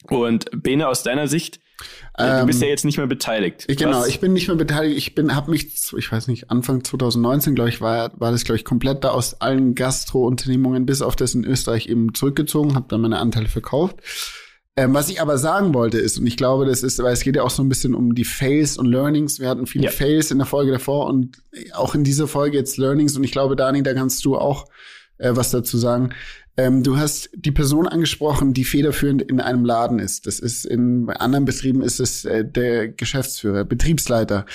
Und Bene, aus deiner Sicht, ähm, du bist ja ähm, jetzt nicht mehr beteiligt. Ich, genau, ich bin nicht mehr beteiligt. Ich bin, habe mich, ich weiß nicht, Anfang 2019, glaube ich, war, war das, glaube ich, komplett da aus allen Gastro-Unternehmungen bis auf das in Österreich eben zurückgezogen, habe dann meine Anteile verkauft. Ähm, was ich aber sagen wollte ist, und ich glaube, das ist, weil es geht ja auch so ein bisschen um die Fails und Learnings. Wir hatten viele ja. Fails in der Folge davor und auch in dieser Folge jetzt Learnings. Und ich glaube, Dani, da kannst du auch äh, was dazu sagen. Ähm, du hast die Person angesprochen, die federführend in einem Laden ist. Das ist in anderen Betrieben ist es äh, der Geschäftsführer, Betriebsleiter,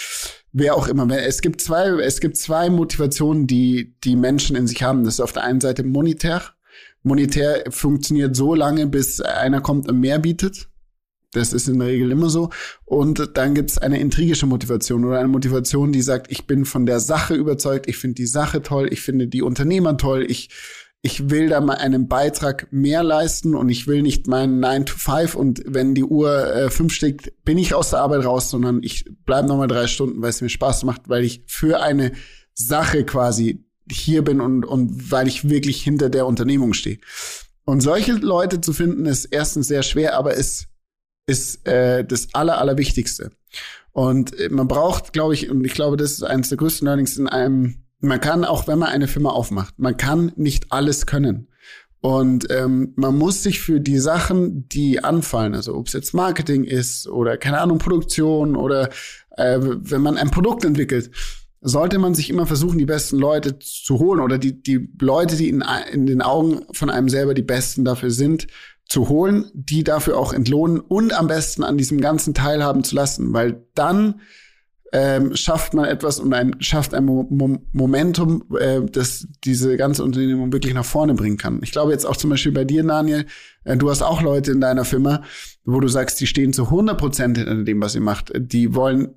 wer auch immer. Es gibt zwei, es gibt zwei Motivationen, die die Menschen in sich haben. Das ist auf der einen Seite monetär. Monetär funktioniert so lange, bis einer kommt und mehr bietet. Das ist in der Regel immer so. Und dann gibt es eine intrigische Motivation oder eine Motivation, die sagt, ich bin von der Sache überzeugt, ich finde die Sache toll, ich finde die Unternehmer toll, ich ich will da mal einen Beitrag mehr leisten und ich will nicht meinen 9 to 5 und wenn die Uhr äh, 5 steckt, bin ich aus der Arbeit raus, sondern ich bleibe nochmal drei Stunden, weil es mir Spaß macht, weil ich für eine Sache quasi hier bin und, und weil ich wirklich hinter der Unternehmung stehe. Und solche Leute zu finden, ist erstens sehr schwer, aber ist, ist äh, das Aller, Allerwichtigste. Und äh, man braucht, glaube ich, und ich glaube, das ist eines der größten Learnings in einem man kann, auch wenn man eine Firma aufmacht, man kann nicht alles können. Und ähm, man muss sich für die Sachen, die anfallen, also ob es jetzt Marketing ist oder keine Ahnung, Produktion oder äh, wenn man ein Produkt entwickelt, sollte man sich immer versuchen, die besten Leute zu holen oder die, die Leute, die in, in den Augen von einem selber die Besten dafür sind, zu holen, die dafür auch entlohnen und am besten an diesem ganzen teilhaben zu lassen, weil dann ähm, schafft man etwas und ein, schafft ein Mo Mo Momentum, äh, das diese ganze Unternehmung wirklich nach vorne bringen kann. Ich glaube jetzt auch zum Beispiel bei dir, Daniel, äh, du hast auch Leute in deiner Firma, wo du sagst, die stehen zu 100 Prozent hinter dem, was ihr macht. Die wollen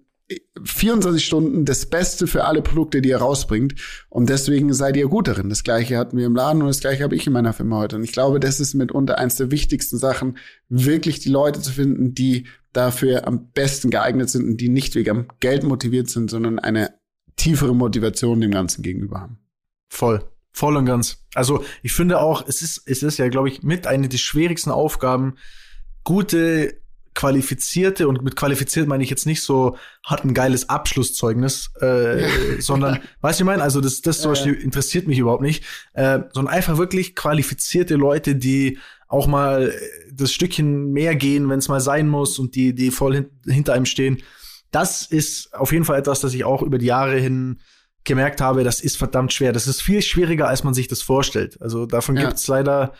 24 Stunden das Beste für alle Produkte, die ihr rausbringt. Und deswegen seid ihr gut darin. Das gleiche hatten wir im Laden und das gleiche habe ich in meiner Firma heute. Und ich glaube, das ist mitunter eins der wichtigsten Sachen, wirklich die Leute zu finden, die dafür am besten geeignet sind und die nicht wegen Geld motiviert sind, sondern eine tiefere Motivation dem Ganzen gegenüber haben. Voll. Voll und ganz. Also ich finde auch, es ist, es ist ja, glaube ich, mit eine der schwierigsten Aufgaben, gute qualifizierte, und mit qualifiziert meine ich jetzt nicht so, hat ein geiles Abschlusszeugnis, äh, sondern, weißt du, ich meine, also das, das zum Beispiel interessiert mich überhaupt nicht, äh, sondern einfach wirklich qualifizierte Leute, die auch mal das Stückchen mehr gehen, wenn es mal sein muss und die, die voll hin, hinter einem stehen. Das ist auf jeden Fall etwas, das ich auch über die Jahre hin gemerkt habe, das ist verdammt schwer. Das ist viel schwieriger, als man sich das vorstellt. Also davon ja. gibt es leider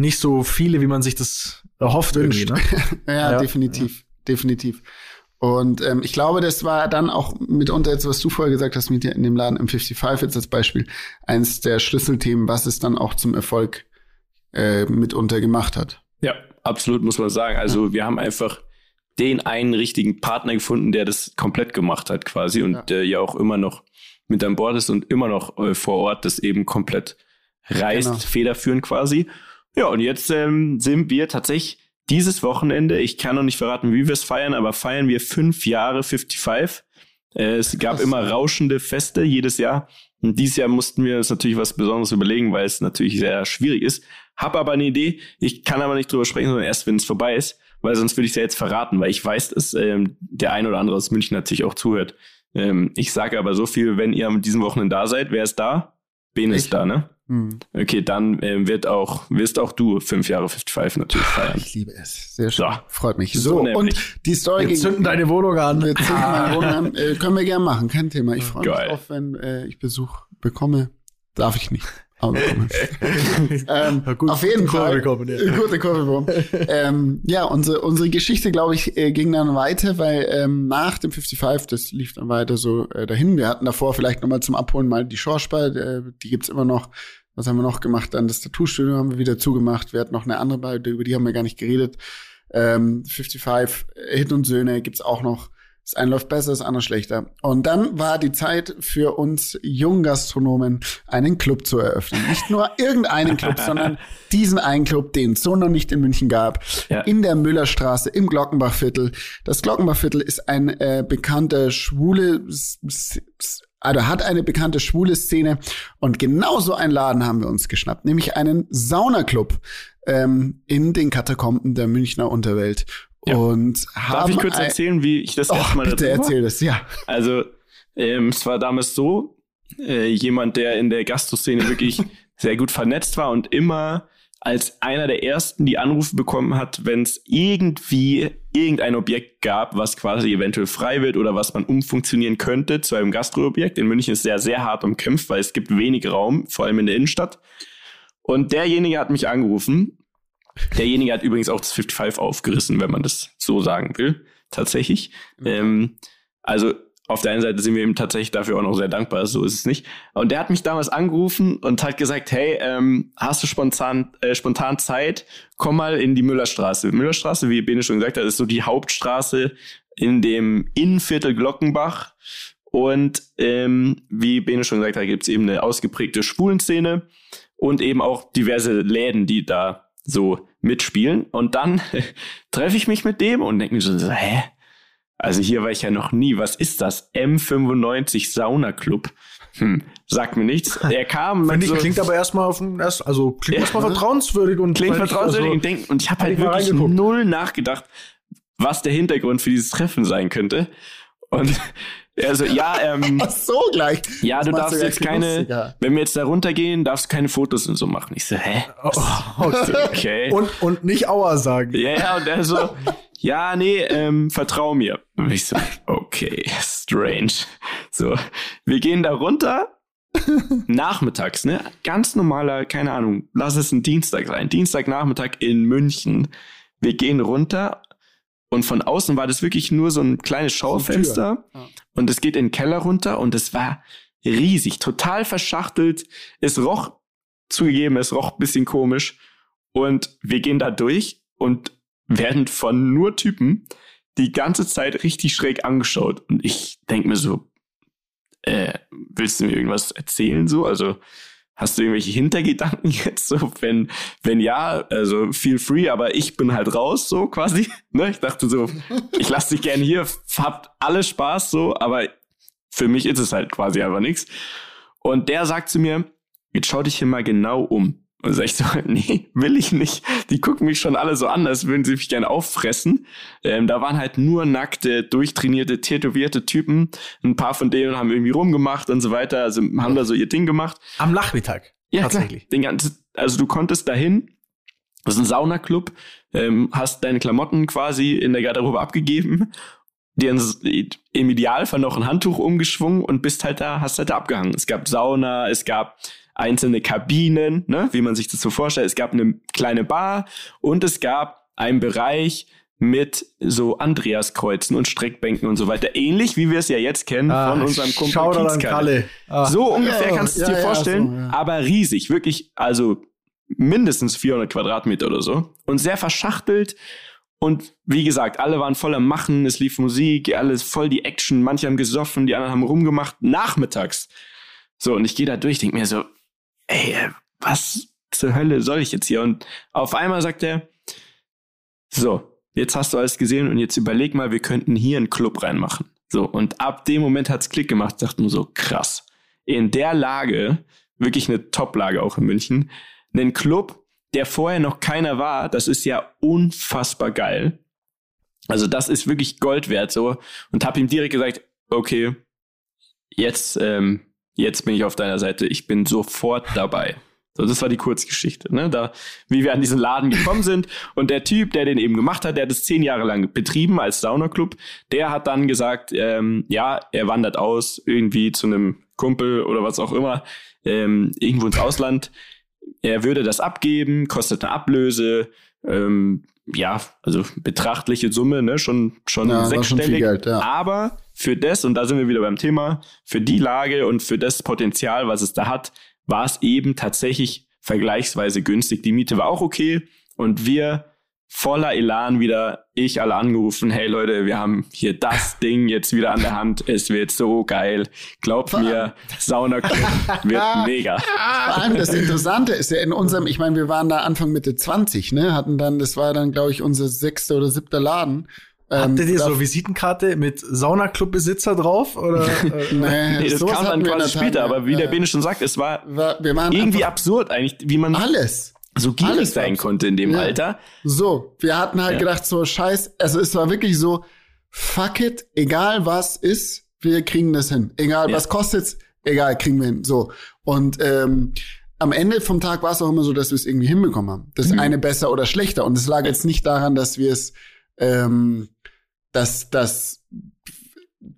nicht so viele, wie man sich das erhofft irgendwie. Ne? ja, ja, definitiv, ja. definitiv. Und ähm, ich glaube, das war dann auch mitunter jetzt, was du vorher gesagt hast, mit dir in dem Laden M55 jetzt als Beispiel, eins der Schlüsselthemen, was es dann auch zum Erfolg äh, mitunter gemacht hat. Ja, absolut, muss man sagen. Also ja. wir haben einfach den einen richtigen Partner gefunden, der das komplett gemacht hat quasi und ja. der ja auch immer noch mit an Bord ist und immer noch äh, vor Ort das eben komplett reißt, genau. federführend quasi. Ja, und jetzt ähm, sind wir tatsächlich dieses Wochenende, ich kann noch nicht verraten, wie wir es feiern, aber feiern wir fünf Jahre 55. Äh, es gab Krass. immer rauschende Feste jedes Jahr. Und dieses Jahr mussten wir uns natürlich was Besonderes überlegen, weil es natürlich sehr schwierig ist. Hab aber eine Idee. Ich kann aber nicht drüber sprechen, sondern erst, wenn es vorbei ist, weil sonst würde ich es ja jetzt verraten, weil ich weiß, dass ähm, der ein oder andere aus München natürlich auch zuhört. Ähm, ich sage aber so viel, wenn ihr am diesem Wochenende da seid, wer ist da? Ben ist da, ne? Mhm. Okay, dann äh, wird auch, wirst auch du fünf Jahre 55 natürlich feiern. Ich liebe es. Sehr schön. So. Freut mich. So, so und die Story Wir zünden deine Wohnung an. Wir zünden meine Wohnung an. Äh, können wir gerne machen, kein Thema. Ich freue mich auf, wenn äh, ich Besuch bekomme. Darf ich nicht. Aber ähm, gut, auf jeden Fall. Kurve ja. Gute Kurve ähm, ja, unsere, unsere Geschichte, glaube ich, äh, ging dann weiter, weil ähm, nach dem 55, das lief dann weiter so äh, dahin. Wir hatten davor vielleicht nochmal zum Abholen mal die Schorspar, äh, die gibt's immer noch. Was haben wir noch gemacht? Dann das Tattoo-Studio haben wir wieder zugemacht. Wir hatten noch eine andere bei, über die haben wir gar nicht geredet. Ähm, 55, Hit und Söhne gibt's auch noch. Das eine läuft besser, das andere schlechter. Und dann war die Zeit für uns jungen Gastronomen, einen Club zu eröffnen. Nicht nur irgendeinen Club, sondern diesen einen Club, den es so noch nicht in München gab. Ja. In der Müllerstraße, im Glockenbachviertel. Das Glockenbachviertel ist ein äh, bekannter schwule also hat eine bekannte schwule Szene und genau so einen Laden haben wir uns geschnappt, nämlich einen Saunaclub ähm, in den Katakomben der Münchner Unterwelt. Ja. Und Darf ich kurz erzählen, wie ich das oh, erstmal bitte erzähl das, ja. Also ähm, es war damals so, äh, jemand, der in der Gastroszene wirklich sehr gut vernetzt war und immer als einer der ersten die Anrufe bekommen hat, wenn es irgendwie irgendein Objekt gab, was quasi eventuell frei wird oder was man umfunktionieren könnte zu einem Gastroobjekt. In München ist sehr, sehr hart umkämpft, weil es gibt wenig Raum, vor allem in der Innenstadt. Und derjenige hat mich angerufen. Derjenige hat übrigens auch das 55 aufgerissen, wenn man das so sagen will, tatsächlich. Mhm. Ähm, also auf der einen Seite sind wir ihm tatsächlich dafür auch noch sehr dankbar, so ist es nicht. Und der hat mich damals angerufen und hat gesagt, hey, ähm, hast du spontan, äh, spontan Zeit? Komm mal in die Müllerstraße. Müllerstraße, wie Bene schon gesagt hat, ist so die Hauptstraße in dem Innenviertel Glockenbach. Und ähm, wie Bene schon gesagt hat, gibt es eben eine ausgeprägte Schwulenszene und eben auch diverse Läden, die da so mitspielen. Und dann treffe ich mich mit dem und denke mir so, hä? Also hier war ich ja noch nie. Was ist das? M95 Sauna Club. Hm, sagt mir nichts. Er kam. Finde ich, so klingt aber erstmal auf den also klingt ja, erstmal vertrauenswürdig und klingt vertrauenswürdig also, und, und ich habe halt wirklich null nachgedacht, was der Hintergrund für dieses Treffen sein könnte. Und also ja, ähm, Ach so gleich. Ja, das du darfst jetzt keine, lustiger. wenn wir jetzt da runtergehen, darfst du keine Fotos und so machen. Ich so, hä? Oh, okay. und, und nicht Aua sagen. Ja, ja, und er so, ja, nee, ähm, vertrau mir. Und ich so, okay, strange. So, wir gehen da runter, nachmittags, ne? Ganz normaler, keine Ahnung, lass es ein Dienstag sein. Dienstagnachmittag in München. Wir gehen runter Und von außen war das wirklich nur so ein kleines Schaufenster. Ja. Und es geht in den Keller runter und es war riesig, total verschachtelt. Es roch, zugegeben, es roch ein bisschen komisch. Und wir gehen da durch und werden von nur Typen die ganze Zeit richtig schräg angeschaut. Und ich denk mir so, äh, willst du mir irgendwas erzählen so? Also hast du irgendwelche Hintergedanken jetzt so? Wenn, wenn ja, also feel free, aber ich bin halt raus so quasi. Ne? Ich dachte so, ich lass dich gern hier, habt alle Spaß so, aber für mich ist es halt quasi einfach nichts. Und der sagt zu mir, jetzt schau dich hier mal genau um. Und sag ich so, nee, will ich nicht. Die gucken mich schon alle so an, als würden sie mich gerne auffressen. Ähm, da waren halt nur nackte, durchtrainierte, tätowierte Typen. Ein paar von denen haben irgendwie rumgemacht und so weiter. Also haben da so ihr Ding gemacht. Am Nachmittag. Ja, tatsächlich. Klar. Den ganzen, also du konntest dahin, das ist ein Saunaclub, ähm, hast deine Klamotten quasi in der Garderobe abgegeben, dir im Idealfall noch ein Handtuch umgeschwungen und bist halt da, hast halt da abgehangen. Es gab Sauna, es gab einzelne Kabinen, ne, wie man sich das so vorstellt. Es gab eine kleine Bar und es gab einen Bereich mit so Andreaskreuzen und Streckbänken und so weiter. Ähnlich wie wir es ja jetzt kennen Ah, von unserem Kumpel Kiezkalle. Kalle. Ah. So ungefähr Ja, kannst du es ja, dir ja, vorstellen, so, aber riesig, wirklich, also mindestens 400 Quadratmeter oder so und sehr verschachtelt und wie gesagt, alle waren voll am Machen, es lief Musik, alles voll die Action, manche haben gesoffen, die anderen haben rumgemacht, nachmittags. So, und ich gehe da durch, denk mir so, ey, äh, was zur Hölle soll ich jetzt hier? Und auf einmal sagt er, so, jetzt hast du alles gesehen und jetzt überleg mal, wir könnten hier einen Club reinmachen. So, und ab dem Moment hat's Klick gemacht, dachte nur so, krass. In der Lage, wirklich eine Top-Lage auch in München, einen Club, der vorher noch keiner war, das ist ja unfassbar geil. Also das ist wirklich Gold wert so. Und hab ihm direkt gesagt, okay, jetzt, ähm, jetzt bin ich auf deiner Seite, ich bin sofort dabei. So, das war die Kurzgeschichte, ne? Da, wie wir an diesen Laden gekommen sind. Und der Typ, der den eben gemacht hat, der hat es zehn Jahre lang betrieben als Saunaclub, der hat dann gesagt, ähm, ja, er wandert aus, irgendwie zu einem Kumpel oder was auch immer, ähm, irgendwo ins Ausland. Er würde das abgeben, kostet eine Ablöse, ähm, ja, also betrachtliche Summe, ne, schon, schon Ja, war schon sechsstellig. Geld, ja. Aber für das, und da sind wir wieder beim Thema, für die Lage und für das Potenzial, was es da hat, war es eben tatsächlich vergleichsweise günstig. Die Miete war auch okay und wir voller Elan wieder, ich alle angerufen, hey Leute, wir haben hier das Ding jetzt wieder an der Hand, es wird so geil. Glaubt mir, Sauna wird mega. Vor allem das Interessante ist ja in unserem, ich meine, wir waren da Anfang Mitte 20, ne? Hatten dann, das war dann, glaube ich, unser sechster oder siebter Laden. Ähm, Hattet ihr so Visitenkarte mit Saunaclub-Besitzer drauf? Oder, äh, Nee, Nee, das kam dann quasi später, aber wie ja. der Bene schon sagt, es war War- Wir waren irgendwie absurd eigentlich, wie man alles. so gierig alles sein absurd. konnte in dem Ja. Alter. So, wir hatten halt Ja. gedacht, so scheiß, also es war wirklich so, fuck it, egal was ist, wir kriegen das hin. Egal Ja. was kostet's, egal, kriegen wir hin. So. Und ähm, am Ende vom Tag war es auch immer so, dass wir es irgendwie hinbekommen haben. Das Mhm. eine besser oder schlechter. Und es lag jetzt nicht daran, dass wir es, ähm, dass das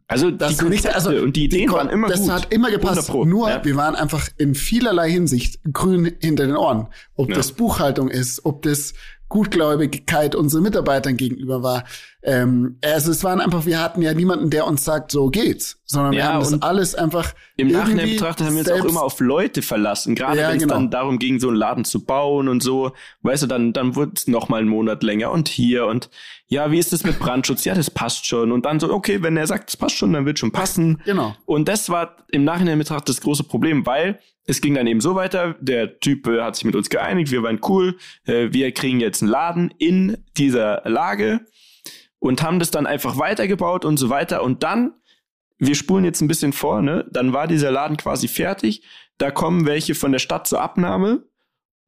Also Das die nicht- Konzepte also und die Ideen Kon- waren immer das gut. hat immer 100 gepasst. Nur, ja. wir waren einfach in vielerlei Hinsicht grün hinter den Ohren. Ob Ja. das Buchhaltung ist, ob das Gutgläubigkeit unseren Mitarbeitern gegenüber war. Ähm, also es waren einfach, wir hatten ja niemanden, der uns sagt, so geht's, sondern wir Ja, haben das alles einfach Im Nachhinein betrachtet haben wir uns auch immer auf Leute verlassen, gerade Ja, wenn es genau. dann darum ging, so einen Laden zu bauen und so. Weißt du, dann, dann wurde es noch mal einen Monat länger und hier und ja, wie ist das mit Brandschutz? Ja, das passt schon. Und dann so, okay, wenn er sagt, es passt schon, dann wird schon passen. Genau. Und das war im Nachhinein betrachtet das große Problem, weil es ging dann eben so weiter, der Typ äh, hat sich mit uns geeinigt, wir waren cool, äh, wir kriegen jetzt einen Laden in dieser Lage und haben das dann einfach weitergebaut und so weiter. Und dann, wir spulen jetzt ein bisschen vor, ne? Dann war dieser Laden quasi fertig. Da kommen welche von der Stadt zur Abnahme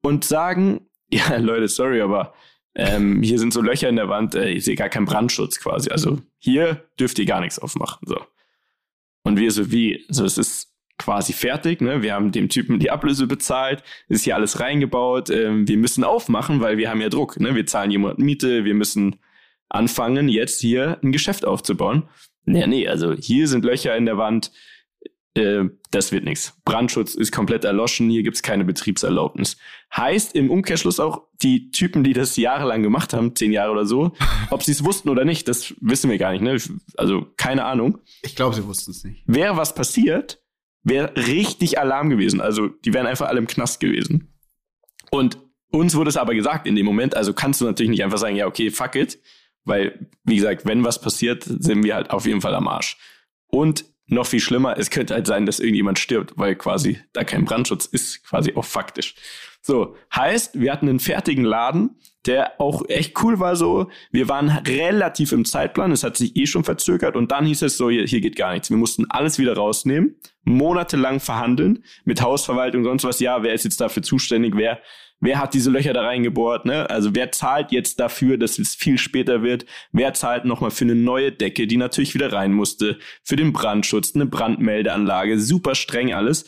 und sagen, ja, Leute, sorry, aber ähm, hier sind so Löcher in der Wand, äh, ich sehe gar keinen Brandschutz quasi. Also hier dürft ihr gar nichts aufmachen. So. Und wir so wie, so es ist quasi fertig, ne? Wir haben dem Typen die Ablöse bezahlt, ist hier alles reingebaut, ähm, wir müssen aufmachen, weil wir haben ja Druck, ne? Wir zahlen jemanden Miete, wir müssen anfangen, jetzt hier ein Geschäft aufzubauen. Nee, nee, also hier sind Löcher in der Wand, äh, das wird nichts. Brandschutz ist komplett erloschen, hier gibt's keine Betriebserlaubnis. Heißt im Umkehrschluss auch, die Typen, die das jahrelang gemacht haben, zehn Jahre oder so, ob sie es wussten oder nicht, das wissen wir gar nicht. Ne? Also keine Ahnung. Ich glaube, sie wussten es nicht. Wäre was passiert, wäre richtig Alarm gewesen. Also die wären einfach alle im Knast gewesen. Und uns wurde es aber gesagt in dem Moment, also kannst du natürlich nicht einfach sagen, ja, okay, fuck it. Weil, wie gesagt, wenn was passiert, sind wir halt auf jeden Fall am Arsch. Und noch viel schlimmer, es könnte halt sein, dass irgendjemand stirbt, weil quasi da kein Brandschutz ist, quasi auch faktisch. So, heißt, wir hatten einen fertigen Laden, der auch echt cool war so. Wir waren relativ im Zeitplan, es hat sich eh schon verzögert und dann hieß es so, hier, hier geht gar nichts. Wir mussten alles wieder rausnehmen, monatelang verhandeln mit Hausverwaltung und sonst was. Ja, wer ist jetzt dafür zuständig? Wer wer hat diese Löcher da reingebohrt, ne? Also wer zahlt jetzt dafür, dass es viel später wird? Wer zahlt nochmal für eine neue Decke, die natürlich wieder rein musste, für den Brandschutz, eine Brandmeldeanlage, super streng alles.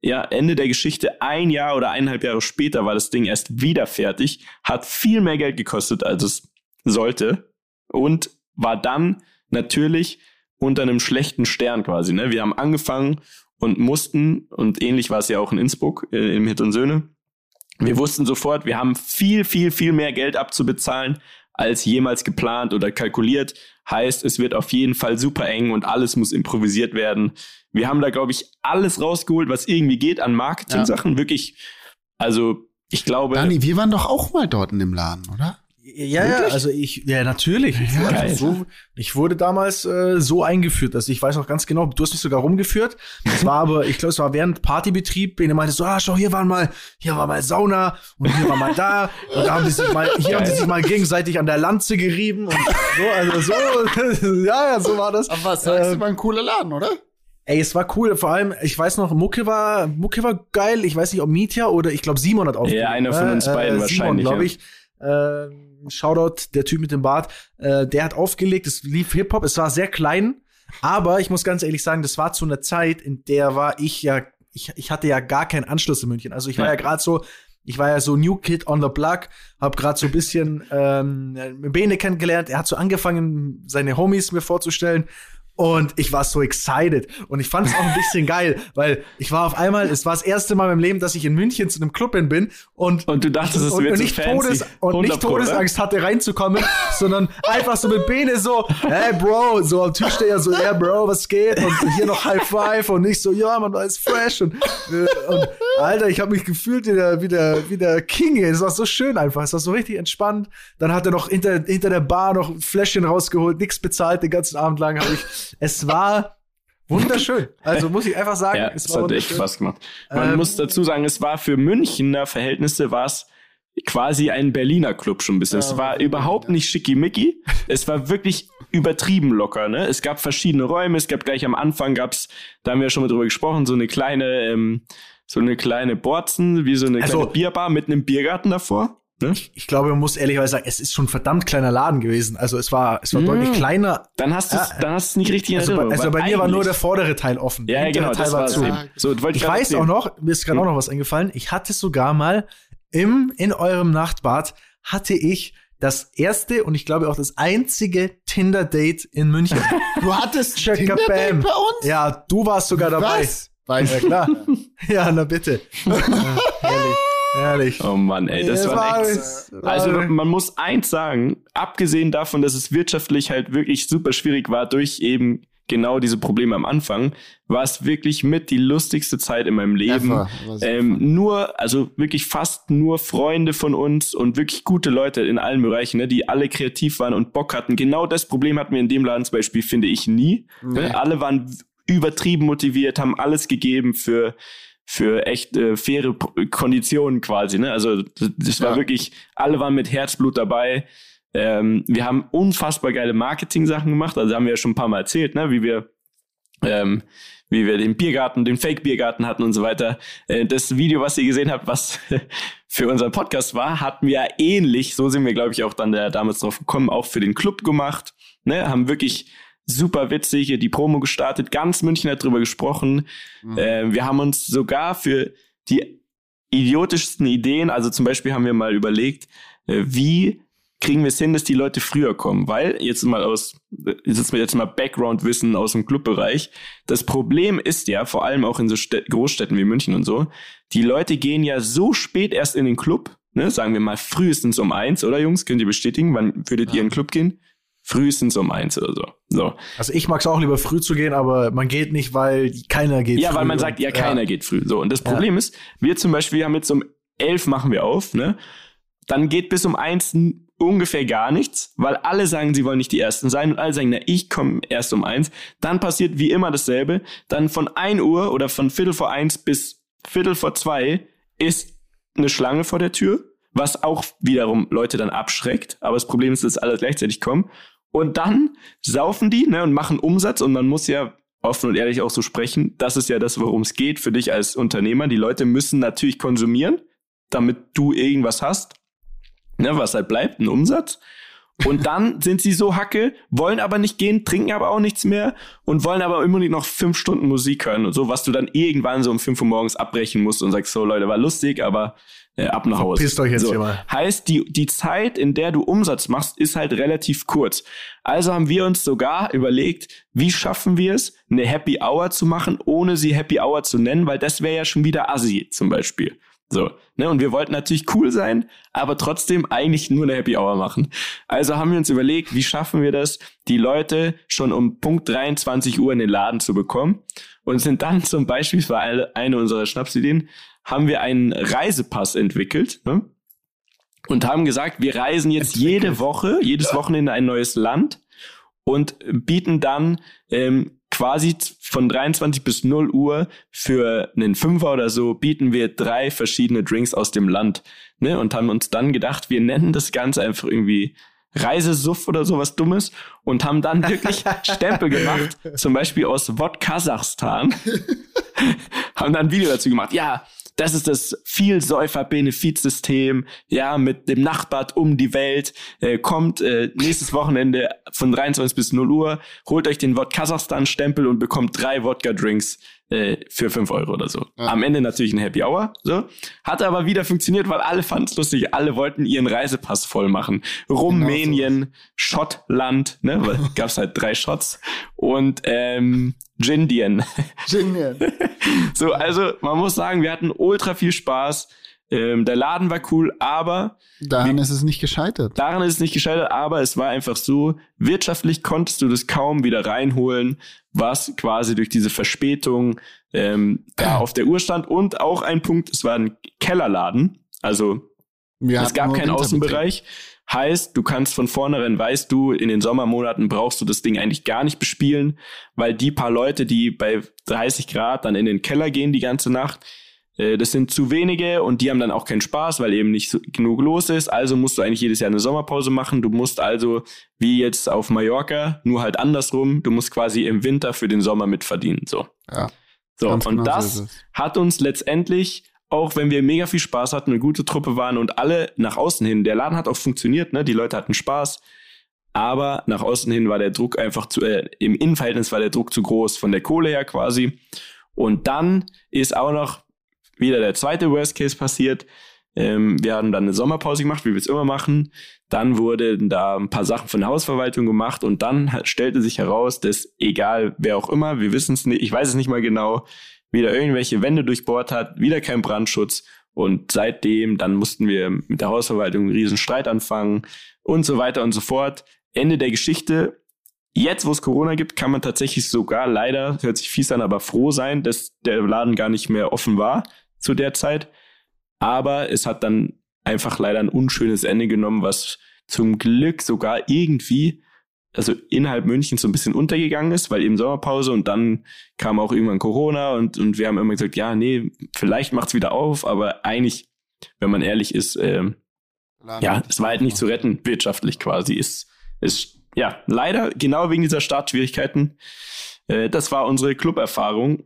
Ja, Ende der Geschichte, ein Jahr oder eineinhalb Jahre später war das Ding erst wieder fertig, hat viel mehr Geld gekostet, als es sollte und war dann natürlich unter einem schlechten Stern quasi. Ne? Wir haben angefangen und mussten, und ähnlich war es ja auch in Innsbruck, äh, im Hit und Söhne, wir wussten sofort, wir haben viel, viel, viel mehr Geld abzubezahlen als jemals geplant oder kalkuliert. Heißt, es wird auf jeden Fall super eng und alles muss improvisiert werden. Wir haben da, glaube ich, alles rausgeholt, was irgendwie geht an Marketing-Sachen. Ja. Wirklich, also ich glaube. Dani, wir waren doch auch mal dort in dem Laden, oder? Ja, ja, also ich, ja, natürlich. Ich, wurde, also so, ich wurde damals äh, so eingeführt, dass ich weiß auch ganz genau, du hast mich sogar rumgeführt. Es war aber, ich glaube, es war während Partybetrieb, Bene meinte so, ah, schau, hier waren mal, hier war mal Sauna und hier war mal da und da haben die sich mal, hier haben die sich mal gegenseitig an der Lanze gerieben und so, also so, ja, ja, so war das. Aber was sagst äh, du, war ein cooler Laden, oder? Ey, es war cool. Vor allem, ich weiß noch, Mucke war, Mucke war geil. Ich weiß nicht, ob Mietja oder ich glaube Simon hat aufgelegt. Ja, einer von uns äh, beiden äh, Simon, wahrscheinlich. glaube ich. Ja. Äh, Shoutout, der Typ mit dem Bart, äh, der hat aufgelegt, es lief Hip-Hop, es war sehr klein, aber ich muss ganz ehrlich sagen, das war zu einer Zeit, in der war ich ja, ich, ich hatte ja gar keinen Anschluss in München. Also ich war ja, ja gerade so, ich war ja so New Kid on the Block, hab gerade so ein bisschen ähm, Bene kennengelernt. Er hat so angefangen, seine Homies mir vorzustellen. Und ich war so excited. Und ich fand es auch ein bisschen geil, weil ich war auf einmal, es war das erste Mal in meinem Leben, dass ich in München zu einem Club hin bin und, und du dachtest, es wird und nicht, Todes, und nicht Todesangst hatte reinzukommen, sondern einfach so mit Bene so, hey Bro, so am Türsteher so, yeah Bro, was geht? Und hier noch High Five und nicht so, ja, man, alles fresh. Und, äh, und Alter, ich habe mich gefühlt wie der, wie der, wie der King. Es war so schön einfach, es war so richtig entspannt. Dann hat er noch hinter, hinter der Bar noch ein Fläschchen rausgeholt, nichts bezahlt, den ganzen Abend lang habe ich es war wunderschön. Also muss ich einfach sagen, ja, es, war hat echt Spaß gemacht. Man ähm, muss dazu sagen, es war für Münchner Verhältnisse war es quasi ein Berliner Club schon ein bisschen. es war überhaupt nicht schickimicki. Es war wirklich übertrieben locker. Ne? Es gab verschiedene Räume. Es gab gleich am Anfang gab's, da haben wir schon mal drüber gesprochen, so eine kleine, ähm, so eine kleine Borzen, wie so eine also, kleine Bierbar mit einem Biergarten davor. Ne? Ich, ich, glaube, man muss ehrlicherweise sagen, es ist schon ein verdammt kleiner Laden gewesen. Also es war, es war mmh, deutlich kleiner. Dann hast du es, dann hast du nicht richtig in also Bei, also bei mir war nur der vordere Teil offen. Ja, ja genau. Teil war zu. So, ich, ich weiß auch noch, mir ist gerade hm. auch noch was eingefallen. Ich hatte sogar mal im, in eurem Nachtbad hatte ich das erste und ich glaube auch das einzige Tinder-Date in München. du hattest Tinder-Date bei uns? Ja, du warst sogar dabei. Was? Weiß ja klar. ja, na bitte. herrlich. Oh Mann, ey, das, das war echt. Also man muss eins sagen, abgesehen davon, dass es wirtschaftlich halt wirklich super schwierig war durch eben genau diese Probleme am Anfang, war es wirklich mit die lustigste Zeit in meinem Leben. Ähm, nur, also wirklich fast nur Freunde von uns und wirklich gute Leute in allen Bereichen, ne, die alle kreativ waren und Bock hatten. Genau das Problem hatten wir in dem Laden zum Beispiel, finde ich, nie. Nee. Ne? Alle waren übertrieben motiviert, haben alles gegeben für für echt äh, faire Konditionen quasi. Ne? Also das war ja. wirklich, alle waren mit Herzblut dabei. Ähm, wir haben unfassbar geile Marketing-Sachen gemacht. Also haben wir ja schon ein paar Mal erzählt, ne? wie wir ähm, wie wir den Biergarten, den Fake-Biergarten hatten und so weiter. Äh, das Video, was ihr gesehen habt, was für unseren Podcast war, hatten wir ja ähnlich, so sind wir, glaube ich, auch dann da, damals drauf gekommen, auch für den Club gemacht. Ne? Haben wirklich super witzig, hier die Promo gestartet, ganz München hat drüber gesprochen. Mhm. Äh, wir haben uns sogar für die idiotischsten Ideen, also zum Beispiel haben wir mal überlegt, äh, wie kriegen wir es hin, dass die Leute früher kommen? Weil, jetzt mal aus, jetzt mal, jetzt mal Background-Wissen aus dem Clubbereich. Das Problem ist ja, vor allem auch in so Städ Großstädten wie München und so, die Leute gehen ja so spät erst in den Club, ne, sagen wir mal frühestens um eins, oder Jungs? Könnt ihr bestätigen? Wann würdet ja. ihr in den Club gehen? Frühestens um eins oder so. so. Also ich mag es auch lieber früh zu gehen, aber man geht nicht, weil keiner geht ja, früh. Ja, weil man sagt, ja, keiner ja. geht früh. So. Und das Problem ja. ist, wir zum Beispiel haben jetzt um elf machen wir auf, ne? Dann geht bis um eins ungefähr gar nichts, weil alle sagen, sie wollen nicht die Ersten sein und alle sagen, na, ich komme erst um eins. Dann passiert wie immer dasselbe. Dann von ein Uhr oder von Viertel vor eins bis Viertel vor zwei ist eine Schlange vor der Tür, was auch wiederum Leute dann abschreckt. Aber das Problem ist, dass alle gleichzeitig kommen. Und dann saufen die ne, und machen Umsatz und man muss ja offen und ehrlich auch so sprechen. Das ist ja das, worum es geht für dich als Unternehmer. Die Leute müssen natürlich konsumieren, damit du irgendwas hast, ne, was halt bleibt, ein Umsatz. Und dann sind sie so hacke, wollen aber nicht gehen, trinken aber auch nichts mehr und wollen aber immer noch fünf Stunden Musik hören und so, was du dann irgendwann so um fünf Uhr morgens abbrechen musst und sagst, so Leute, war lustig, aber äh, ab nach Hause. Verpisst euch jetzt so. hier mal. Heißt, die, die Zeit, in der du Umsatz machst, ist halt relativ kurz. Also haben wir uns sogar überlegt, wie schaffen wir es, eine Happy Hour zu machen, ohne sie Happy Hour zu nennen, weil das wäre ja schon wieder assi zum Beispiel. So, ne? Und wir wollten natürlich cool sein, aber trotzdem eigentlich nur eine Happy Hour machen. Also haben wir uns überlegt, wie schaffen wir das, die Leute schon um Punkt 23 Uhr in den Laden zu bekommen und sind dann zum Beispiel, das war eine unserer Schnapsideen, haben wir einen Reisepass entwickelt ne? und haben gesagt, wir reisen jetzt entwickelt. jede Woche, jedes Wochenende ein neues Land und bieten dann ähm, quasi von 23 bis 0 Uhr für einen Fünfer oder so bieten wir drei verschiedene Drinks aus dem Land. Ne? Und haben uns dann gedacht, wir nennen das Ganze einfach irgendwie Reisesuff oder sowas Dummes und haben dann wirklich Stempel gemacht, zum Beispiel aus Wodkasachstan. haben dann ein Video dazu gemacht. Ja, das ist das Vielsäufer-Benefizsystem, ja, mit dem Nachtbad um die Welt. Äh, kommt äh, nächstes Wochenende von 23 bis 0 Uhr, holt euch den Wodka Kasachstan-Stempel und bekommt drei Wodka-Drinks äh, für fünf Euro oder so. Ja. Am Ende natürlich ein Happy Hour. So. Hat aber wieder funktioniert, weil alle fanden es lustig. Alle wollten ihren Reisepass voll machen. Rumänien, genau so. Schottland, ne? Gab's halt drei Shots. Und ähm, Jindien. Jindien. so, also man muss sagen, wir hatten ultra viel Spaß. Ähm, der Laden war cool, aber daran wie, ist es nicht gescheitert. Daran ist es nicht gescheitert, aber es war einfach so, wirtschaftlich konntest du das kaum wieder reinholen, was quasi durch diese Verspätung ähm, da auf der Uhr stand. Und auch ein Punkt, es war ein Kellerladen, also wir es gab keinen Außenbereich. Heißt, du kannst von vornherein, weißt du, in den Sommermonaten brauchst du das Ding eigentlich gar nicht bespielen, weil die paar Leute, die bei 30 Grad dann in den Keller gehen die ganze Nacht, das sind zu wenige und die haben dann auch keinen Spaß, weil eben nicht so genug los ist. Also musst du eigentlich jedes Jahr eine Sommerpause machen. Du musst also, wie jetzt auf Mallorca, nur halt andersrum, du musst quasi im Winter für den Sommer mitverdienen. So. Ja. So, und genau das so hat uns letztendlich auch wenn wir mega viel Spaß hatten, eine gute Truppe waren und alle nach außen hin, der Laden hat auch funktioniert, ne? Die Leute hatten Spaß, aber nach außen hin war der Druck einfach zu, äh, im Innenverhältnis war der Druck zu groß von der Kohle her quasi. Und dann ist auch noch wieder der zweite Worst Case passiert. Ähm, wir haben dann eine Sommerpause gemacht, wie wir es immer machen. Dann wurden da ein paar Sachen von der Hausverwaltung gemacht und dann stellte sich heraus, dass egal wer auch immer, wir wissen es nicht, ich weiß es nicht mal genau, wieder irgendwelche Wände durchbohrt hat, wieder kein Brandschutz. Und seitdem, dann mussten wir mit der Hausverwaltung einen riesen Streit anfangen und so weiter und so fort. Ende der Geschichte. Jetzt, wo es Corona gibt, kann man tatsächlich sogar leider, hört sich fies an, aber froh sein, dass der Laden gar nicht mehr offen war zu der Zeit. Aber es hat dann einfach leider ein unschönes Ende genommen, was zum Glück sogar irgendwie also innerhalb München so ein bisschen untergegangen ist, weil eben Sommerpause und dann kam auch irgendwann Corona und, und wir haben immer gesagt, ja, nee, vielleicht macht's wieder auf, aber eigentlich, wenn man ehrlich ist, ähm, ja, es war halt nicht zu retten, wirtschaftlich quasi. Ist, ist, ja, leider genau wegen dieser Startschwierigkeiten. Äh, das war unsere Club-Erfahrung.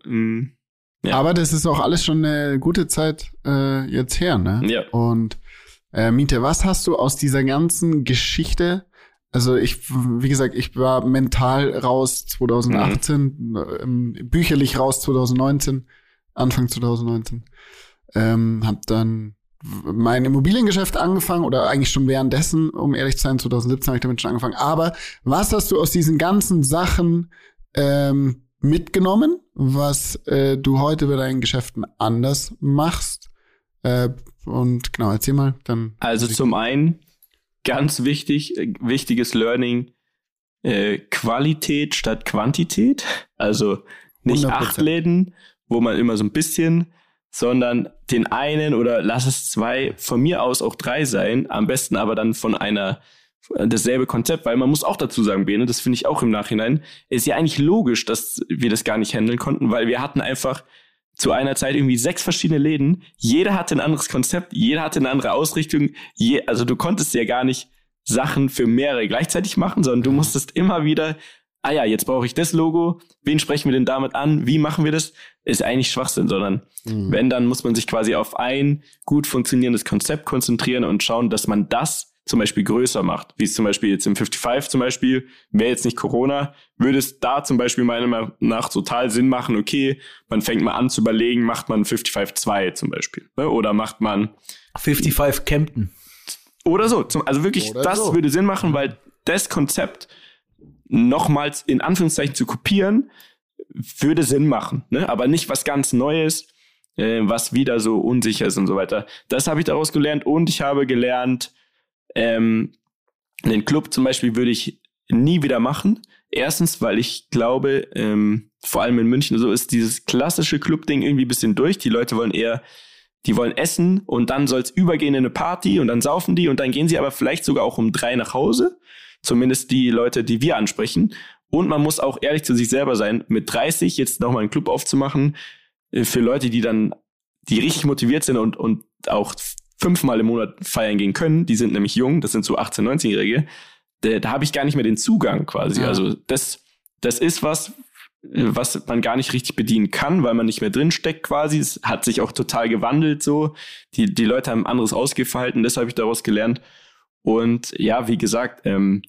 Ja. Aber das ist auch alles schon eine gute Zeit äh, jetzt her, ne? Ja. Und äh, Miete, was hast du aus dieser ganzen Geschichte also ich, wie gesagt, ich war mental raus 2018, mhm. ähm, bücherlich raus 2019, Anfang 2019. Ähm, hab dann mein Immobiliengeschäft angefangen oder eigentlich schon währenddessen, um ehrlich zu sein, 2017 habe ich damit schon angefangen. Aber was hast du aus diesen ganzen Sachen ähm, mitgenommen, was äh, du heute bei deinen Geschäften anders machst? Äh, und genau, erzähl mal dann. Also zum einen ganz wichtig, äh, wichtiges Learning, äh, Qualität statt Quantität. Also nicht 100%. acht Läden, wo man immer so ein bisschen, sondern den einen oder lass es zwei, von mir aus auch drei sein, am besten aber dann von einer dasselbe Konzept, weil man muss auch dazu sagen, Bene, das finde ich auch im Nachhinein, ist ja eigentlich logisch, dass wir das gar nicht handeln konnten, weil wir hatten einfach zu einer Zeit irgendwie sechs verschiedene Läden. Jeder hatte ein anderes Konzept, jeder hatte eine andere Ausrichtung. Je, also du konntest ja gar nicht Sachen für mehrere gleichzeitig machen, sondern du musstest immer wieder, ah ja, jetzt brauche ich das Logo, wen sprechen wir denn damit an, wie machen wir das? Ist eigentlich Schwachsinn, sondern mhm. wenn, dann muss man sich quasi auf ein gut funktionierendes Konzept konzentrieren und schauen, dass man das zum Beispiel größer macht, wie es zum Beispiel jetzt im 55 zum Beispiel, wäre jetzt nicht Corona, würde es da zum Beispiel meiner Meinung nach total Sinn machen, okay, man fängt mal an zu überlegen, macht man 55 2 zum Beispiel, ne? oder macht man 55 Kempten. Oder so, zum, also wirklich, oder das so. würde Sinn machen, weil das Konzept nochmals in Anführungszeichen zu kopieren, würde Sinn machen, ne? aber nicht was ganz Neues, äh, was wieder so unsicher ist und so weiter. Das habe ich daraus gelernt und ich habe gelernt, ähm, den Club zum Beispiel würde ich nie wieder machen. Erstens, weil ich glaube, ähm, vor allem in München so ist dieses klassische Club-Ding irgendwie ein bisschen durch. Die Leute wollen eher, die wollen essen und dann soll es übergehen in eine Party und dann saufen die und dann gehen sie aber vielleicht sogar auch um drei nach Hause. Zumindest die Leute, die wir ansprechen. Und man muss auch ehrlich zu sich selber sein, mit 30 jetzt nochmal einen Club aufzumachen, äh, für Leute, die dann, die richtig motiviert sind und, und auch fünfmal im Monat feiern gehen können, die sind nämlich jung, das sind so 18-, 19-Jährige, da, da habe ich gar nicht mehr den Zugang quasi. Ja. Also das, das ist was, was man gar nicht richtig bedienen kann, weil man nicht mehr drin steckt quasi. Es hat sich auch total gewandelt so. Die, die Leute haben anderes Ausgehverhalten, das habe ich daraus gelernt. Und ja, wie gesagt, ähm,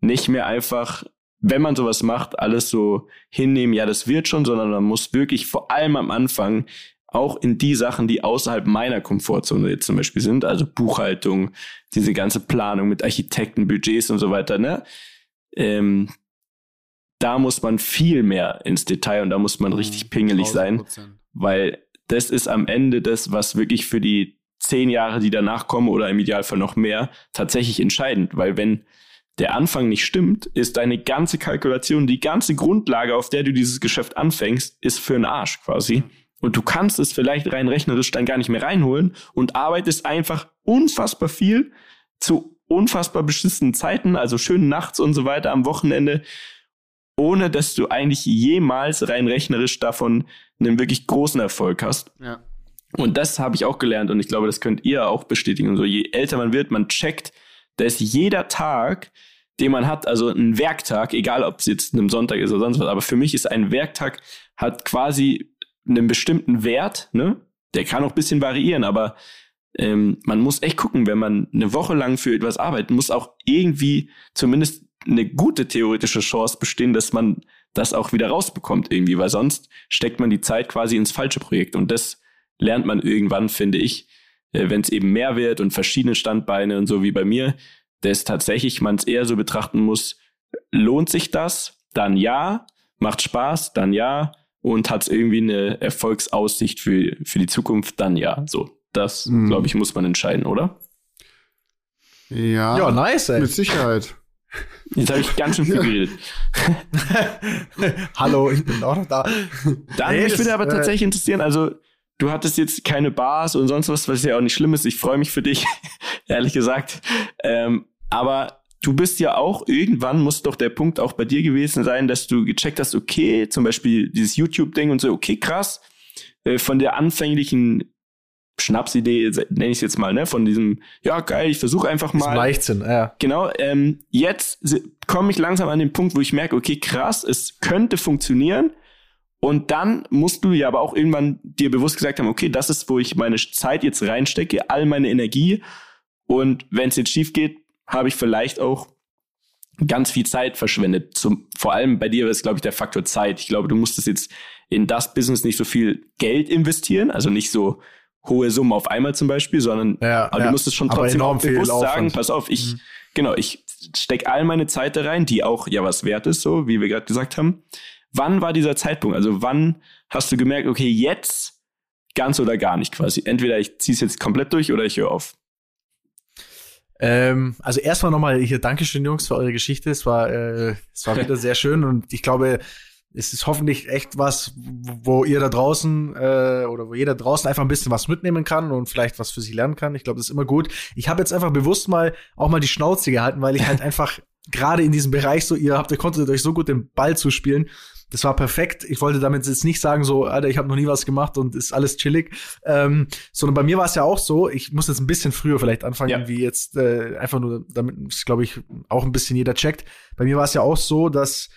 nicht mehr einfach, wenn man sowas macht, alles so hinnehmen, ja, das wird schon, sondern man muss wirklich vor allem am Anfang auch in die Sachen, die außerhalb meiner Komfortzone jetzt zum Beispiel sind, also Buchhaltung, diese ganze Planung mit Architekten, Budgets und so weiter, ne? Ähm, da muss man viel mehr ins Detail und da muss man richtig mhm, pingelig sein, weil das ist am Ende das, was wirklich für die zehn Jahre, die danach kommen oder im Idealfall noch mehr, tatsächlich entscheidend, weil wenn der Anfang nicht stimmt, ist deine ganze Kalkulation, die ganze Grundlage, auf der du dieses Geschäft anfängst, ist für einen Arsch quasi. Mhm und du kannst es vielleicht rein rechnerisch dann gar nicht mehr reinholen und arbeitest einfach unfassbar viel zu unfassbar beschissenen Zeiten, also schön nachts und so weiter am Wochenende, ohne dass du eigentlich jemals rein rechnerisch davon einen wirklich großen Erfolg hast. Ja. Und das habe ich auch gelernt und ich glaube, das könnt ihr auch bestätigen. Und so, je älter man wird, man checkt, dass jeder Tag, den man hat, also ein Werktag, egal ob es jetzt ein Sonntag ist oder sonst was, aber für mich ist ein Werktag, hat quasi einen bestimmten Wert, ne? Der kann auch ein bisschen variieren, aber ähm, man muss echt gucken, wenn man eine Woche lang für etwas arbeitet, muss auch irgendwie zumindest eine gute theoretische Chance bestehen, dass man das auch wieder rausbekommt irgendwie, weil sonst steckt man die Zeit quasi ins falsche Projekt und das lernt man irgendwann, finde ich, äh, wenn es eben mehr wird und verschiedene Standbeine und so wie bei mir, dass tatsächlich man es eher so betrachten muss, lohnt sich das? Dann ja, macht Spaß, dann ja, und hat irgendwie eine Erfolgsaussicht für, für die Zukunft, dann ja. So, das, mhm. glaube ich, muss man entscheiden, oder? Ja, ja nice, ey. Mit Sicherheit. Jetzt habe ich ganz schön viel geredet. Hallo, ich bin auch noch da. Dann nee, würde aber äh, tatsächlich interessieren, also du hattest jetzt keine Bars und sonst was, was ja auch nicht schlimm ist. Ich freue mich für dich, ehrlich gesagt. Ähm, aber du bist ja auch, irgendwann muss doch der Punkt auch bei dir gewesen sein, dass du gecheckt hast, okay, zum Beispiel dieses YouTube-Ding und so, okay, krass, äh, von der anfänglichen Schnapsidee, nenne ich es jetzt mal, ne, von diesem, ja, geil, ich versuche einfach mal. Leichtsinn, ja. Genau, ähm, jetzt komme ich langsam an den Punkt, wo ich merke, okay, krass, es könnte funktionieren. Und dann musst du ja aber auch irgendwann dir bewusst gesagt haben, okay, das ist, wo ich meine Zeit jetzt reinstecke, all meine Energie. Und wenn es jetzt schief geht, habe ich vielleicht auch ganz viel Zeit verschwendet. Zum, vor allem bei dir ist, glaube ich, der Faktor Zeit. Ich glaube, du musstest jetzt in das Business nicht so viel Geld investieren, also nicht so hohe Summen auf einmal zum Beispiel, sondern Ja, aber ja. du musst es schon trotzdem auch bewusst sagen, pass auf, ich, Mhm. genau, ich steck all meine Zeit da rein, die auch ja was wert ist, so wie wir gerade gesagt haben. Wann war dieser Zeitpunkt? Also wann hast du gemerkt, okay, jetzt ganz oder gar nicht quasi? Entweder ich ziehe es jetzt komplett durch oder ich höre auf. Ähm, also erstmal nochmal hier Dankeschön, Jungs, für eure Geschichte. Es war, äh, es war wieder sehr schön und ich glaube, es ist hoffentlich echt was, wo ihr da draußen äh, oder wo jeder draußen einfach ein bisschen was mitnehmen kann und vielleicht was für sich lernen kann. Ich glaube, das ist immer gut. Ich habe jetzt einfach bewusst mal auch mal die Schnauze gehalten, weil ich halt einfach gerade in diesem Bereich so, ihr habt, ihr konntet euch so gut den Ball zuspielen. Das war perfekt. Ich wollte damit jetzt nicht sagen, so, Alter, ich habe noch nie was gemacht und ist alles chillig. Ähm, sondern bei mir war es ja auch so, ich muss jetzt ein bisschen früher vielleicht anfangen, Ja. wie jetzt äh, einfach nur, damit es, glaube ich, auch ein bisschen jeder checkt. Bei mir war es ja auch so, dass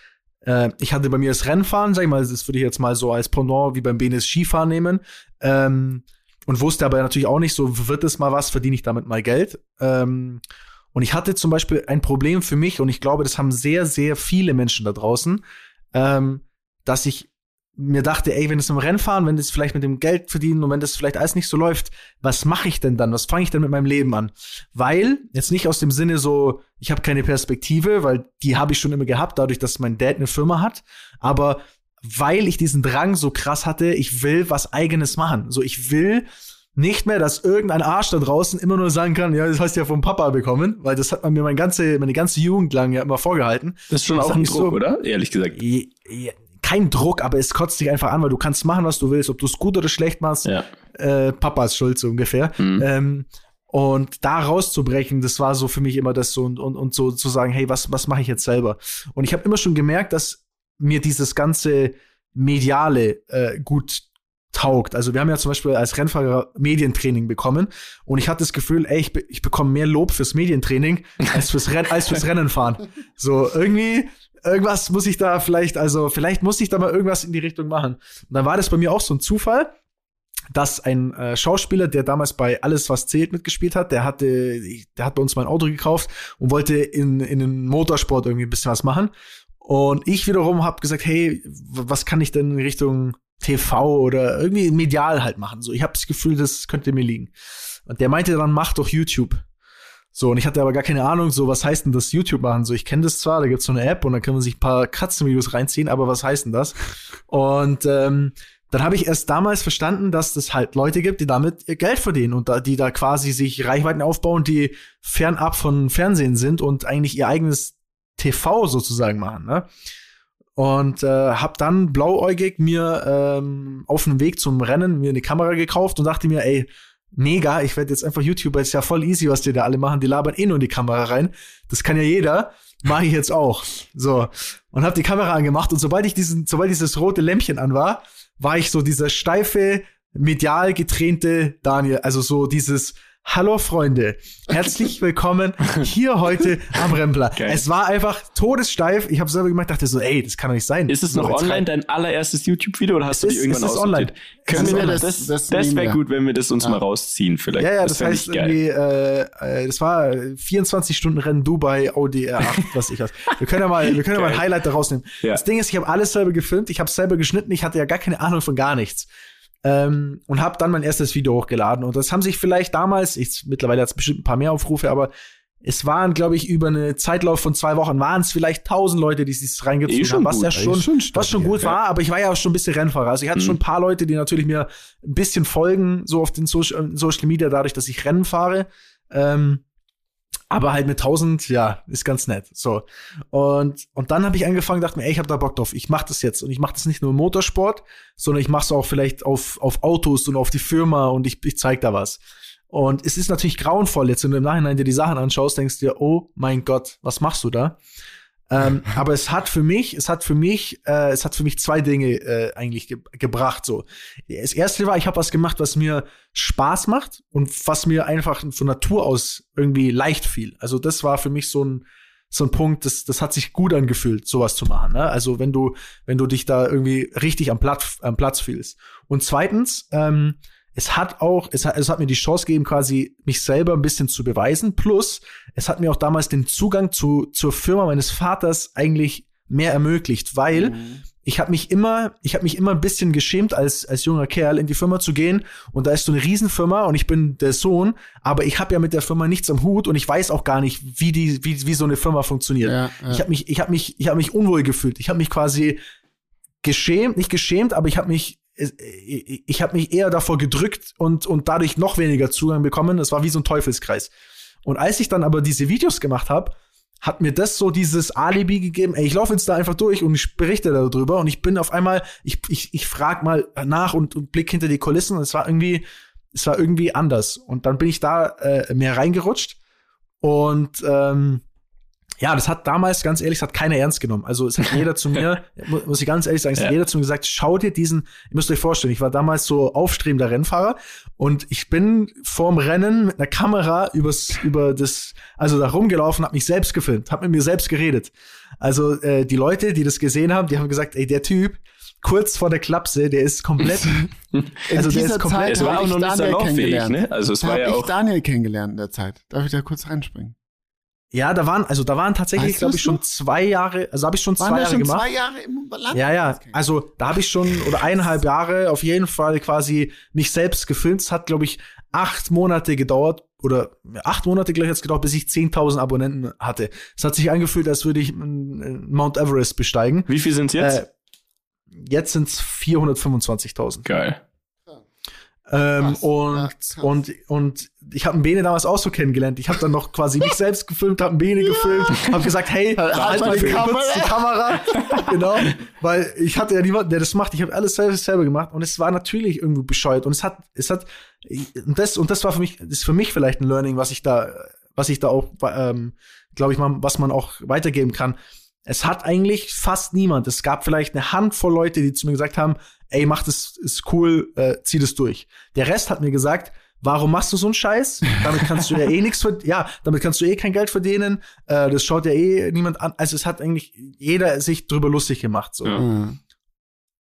äh, ich hatte bei mir das Rennfahren, sag ich mal, das würde ich jetzt mal so als Pendant wie beim BNS Skifahren nehmen. Ähm, und wusste aber natürlich auch nicht, so wird es mal was, verdiene ich damit mal Geld. Ähm, und ich hatte zum Beispiel ein Problem für mich, und ich glaube, das haben sehr, sehr viele Menschen da draußen, ähm, dass ich mir dachte, ey, wenn es im Rennfahren, wenn das vielleicht mit dem Geld verdienen und wenn das vielleicht alles nicht so läuft, was mache ich denn dann? Was fange ich denn mit meinem Leben an? Weil, jetzt nicht aus dem Sinne so, ich habe keine Perspektive, weil die habe ich schon immer gehabt, dadurch, dass mein Dad eine Firma hat, aber weil ich diesen Drang so krass hatte, ich will was eigenes machen. So, ich will nicht mehr, dass irgendein Arsch da draußen immer nur sagen kann, ja, das hast du ja vom Papa bekommen, weil das hat man mir meine ganze, meine ganze Jugend lang ja immer vorgehalten. Das ist schon auch ein Druck, so- oder? Ehrlich gesagt. Je- je- Kein Druck, aber es kotzt dich einfach an, weil du kannst machen, was du willst, ob du es gut oder schlecht machst. Ja. Äh, Papa ist schuld, so ungefähr. Mhm. Ähm, und da rauszubrechen, das war so für mich immer das so und, und, und so zu sagen, hey, was, was mache ich jetzt selber? Und ich habe immer schon gemerkt, dass mir dieses ganze Mediale äh, gut taugt. Also wir haben ja zum Beispiel als Rennfahrer Medientraining bekommen und ich hatte das Gefühl, ey, ich, be ich bekomme mehr Lob fürs Medientraining als fürs, Renn als fürs Rennen fahren. So irgendwie, irgendwas muss ich da vielleicht, also vielleicht muss ich da mal irgendwas in die Richtung machen. Und dann war das bei mir auch so ein Zufall, dass ein äh, Schauspieler, der damals bei Alles, was zählt, mitgespielt hat, der hatte, der hat bei uns mein Auto gekauft und wollte in, in den Motorsport irgendwie ein bisschen was machen. Und ich wiederum habe gesagt, hey, was kann ich denn in Richtung TV oder irgendwie medial halt machen? So, ich habe das Gefühl, das könnte mir liegen. Und der meinte dann, mach doch YouTube. So, und ich hatte aber gar keine Ahnung, so, was heißt denn das YouTube machen? So, ich kenne das zwar, da gibt's so eine App und da kann man sich ein paar Katzenvideos reinziehen, aber was heißt denn das? Und ähm, dann habe ich erst damals verstanden, dass es halt Leute gibt, die damit Geld verdienen und da, die da quasi sich Reichweiten aufbauen, die fernab von Fernsehen sind und eigentlich ihr eigenes TV sozusagen machen. Ne? Und äh, hab dann blauäugig mir ähm, auf dem Weg zum Rennen mir eine Kamera gekauft und dachte mir, ey, mega, ich werde jetzt einfach YouTuber, ist ja voll easy, was die da alle machen. Die labern eh nur in die Kamera rein. Das kann ja jeder. Mache ich jetzt auch. So. Und hab die Kamera angemacht und sobald ich diesen, sobald dieses rote Lämpchen an war, war ich so dieser steife, medial getrainte Daniel. Also so dieses Hallo Freunde, herzlich willkommen hier heute am Rempler. Geil. Es war einfach todessteif. Ich habe selber gemacht, dachte so, ey, das kann doch nicht sein. Ist es noch online, rein- dein allererstes YouTube-Video oder hast Es du die ist- irgendwann es ist online. Können wir online. das, das, Das das, wäre gut, wenn wir das uns Ja. mal rausziehen vielleicht. Ja, ja, das, fänd heißt irgendwie, äh, äh, das war 24 Stunden Rennen Dubai Audi R8, was ich was. Wir können ja mal, wir können ja mal ein. Highlight daraus nehmen. Ja. Das Ding ist, ich habe alles selber gefilmt, ich habe selber geschnitten, ich hatte ja gar keine Ahnung von gar nichts. Ähm, und habe dann mein erstes Video hochgeladen. Und das haben sich vielleicht damals, ich, mittlerweile hat es bestimmt ein paar mehr Aufrufe, aber es waren, glaube ich, über eine Zeitlauf von zwei Wochen, waren es vielleicht tausend Leute, die sich reingezogen Eh haben, was gut, ja schon, schon was schon gut ja. war, aber ich war ja auch schon ein bisschen Rennfahrer. Also ich hatte Mhm. schon ein paar Leute, die natürlich mir ein bisschen folgen, so auf den Social, Social Media, dadurch, dass ich Rennen fahre. Ähm, aber halt mit 1000, ja, ist ganz nett. So. Und, und dann habe ich angefangen, dachte mir, ey, ich habe da Bock drauf. Ich mache das jetzt. Und ich mache das nicht nur im Motorsport, sondern ich mache es auch vielleicht auf, auf Autos und auf die Firma und ich, ich zeig da was. Und es ist natürlich grauenvoll, jetzt wenn du im Nachhinein dir die Sachen anschaust, denkst du dir, oh mein Gott, was machst du da? Ähm, aber es hat für mich, es hat für mich, äh, es hat für mich zwei Dinge äh, eigentlich ge gebracht. So, das erste war, ich habe was gemacht, was mir Spaß macht und was mir einfach von Natur aus irgendwie leicht fiel. Also das war für mich so ein so ein Punkt, das, das hat sich gut angefühlt, sowas zu machen. Ne? Also wenn du, wenn du dich da irgendwie richtig am Platz, am Platz fühlst. Und zweitens, ähm, es hat auch, es hat, es hat mir die Chance gegeben, quasi mich selber ein bisschen zu beweisen. Plus, es hat mir auch damals den Zugang zu, zur Firma meines Vaters eigentlich mehr ermöglicht, weil ich habe mich immer, ich habe mich immer ein bisschen geschämt, als, als junger Kerl in die Firma zu gehen. Und da ist so eine Riesenfirma und ich bin der Sohn, aber ich habe ja mit der Firma nichts am Hut und ich weiß auch gar nicht, wie die, wie, wie so eine Firma funktioniert. Ja, ja. Ich habe mich, ich habe mich, ich habe mich unwohl gefühlt. Ich habe mich quasi geschämt, nicht geschämt, aber ich habe mich ich, habe mich eher davor gedrückt und, und dadurch noch weniger Zugang bekommen. Es war wie so ein Teufelskreis. Und als ich dann aber diese Videos gemacht habe, hat mir das so dieses Alibi gegeben, ey, ich laufe jetzt da einfach durch und ich berichte darüber und ich bin auf einmal, ich, ich, ich frag mal nach und, und blick hinter die Kulissen und es war irgendwie, es war irgendwie anders. Und dann bin ich da äh, mehr reingerutscht und ähm, ja, das hat damals, ganz ehrlich, das hat keiner ernst genommen. Also es hat jeder zu mir, muss ich ganz ehrlich sagen, es hat jeder zu mir gesagt, schau dir diesen, ihr müsst euch vorstellen, ich war damals so aufstrebender Rennfahrer und ich bin vorm Rennen mit einer Kamera übers, über das, also da rumgelaufen, hab mich selbst gefilmt, hab mit mir selbst geredet. Also äh, die Leute, die das gesehen haben, die haben gesagt, ey, der Typ, kurz vor der Klapse, der ist komplett, also der ist komplett, es war auch noch nicht salonfähig, ne? Also es da war ja hab auch ich Daniel kennengelernt in der Zeit. Darf ich da kurz reinspringen? Ja, da waren, also da waren tatsächlich, glaube du's ich, schon noch? zwei Jahre, also habe ich schon Waren zwei Jahre schon gemacht. zwei Jahre im Land? Ja, ja. Also da habe ich schon oder eineinhalb Jahre auf jeden Fall quasi mich selbst gefilmt. Es hat, glaube ich, acht Monate gedauert oder acht Monate gleich jetzt gedauert, bis ich 10.000 Abonnenten hatte. Es hat sich angefühlt, als würde ich Mount Everest besteigen. Wie viel sind's jetzt? Äh, jetzt sind's 425.000. Geil. Ähm, Krass, und, ja, krass. und, und ich habe einen Bene damals auch so kennengelernt. Ich habe dann noch quasi mich selbst gefilmt, habe einen Bene gefilmt, habe gesagt, hey, halt mal die Kamera. Die Kamera. genau, weil ich hatte ja niemanden, der das macht. Ich habe alles selber, selber gemacht und es war natürlich irgendwie bescheuert und es hat, es hat, und das und das war für mich, ist für mich vielleicht ein Learning, was ich da, was ich da auch, ähm, glaube ich mal, was man auch weitergeben kann. Es hat eigentlich fast niemand. Es gab vielleicht eine Handvoll Leute, die zu mir gesagt haben, ey, mach das, ist cool, äh, zieh das durch. Der Rest hat mir gesagt, warum machst du so einen Scheiß? Damit kannst du ja eh nichts verdienen. Ja, damit kannst du eh kein Geld verdienen. Äh, das schaut ja eh niemand an. Also es hat eigentlich jeder sich drüber lustig gemacht. So. Ja. Mhm.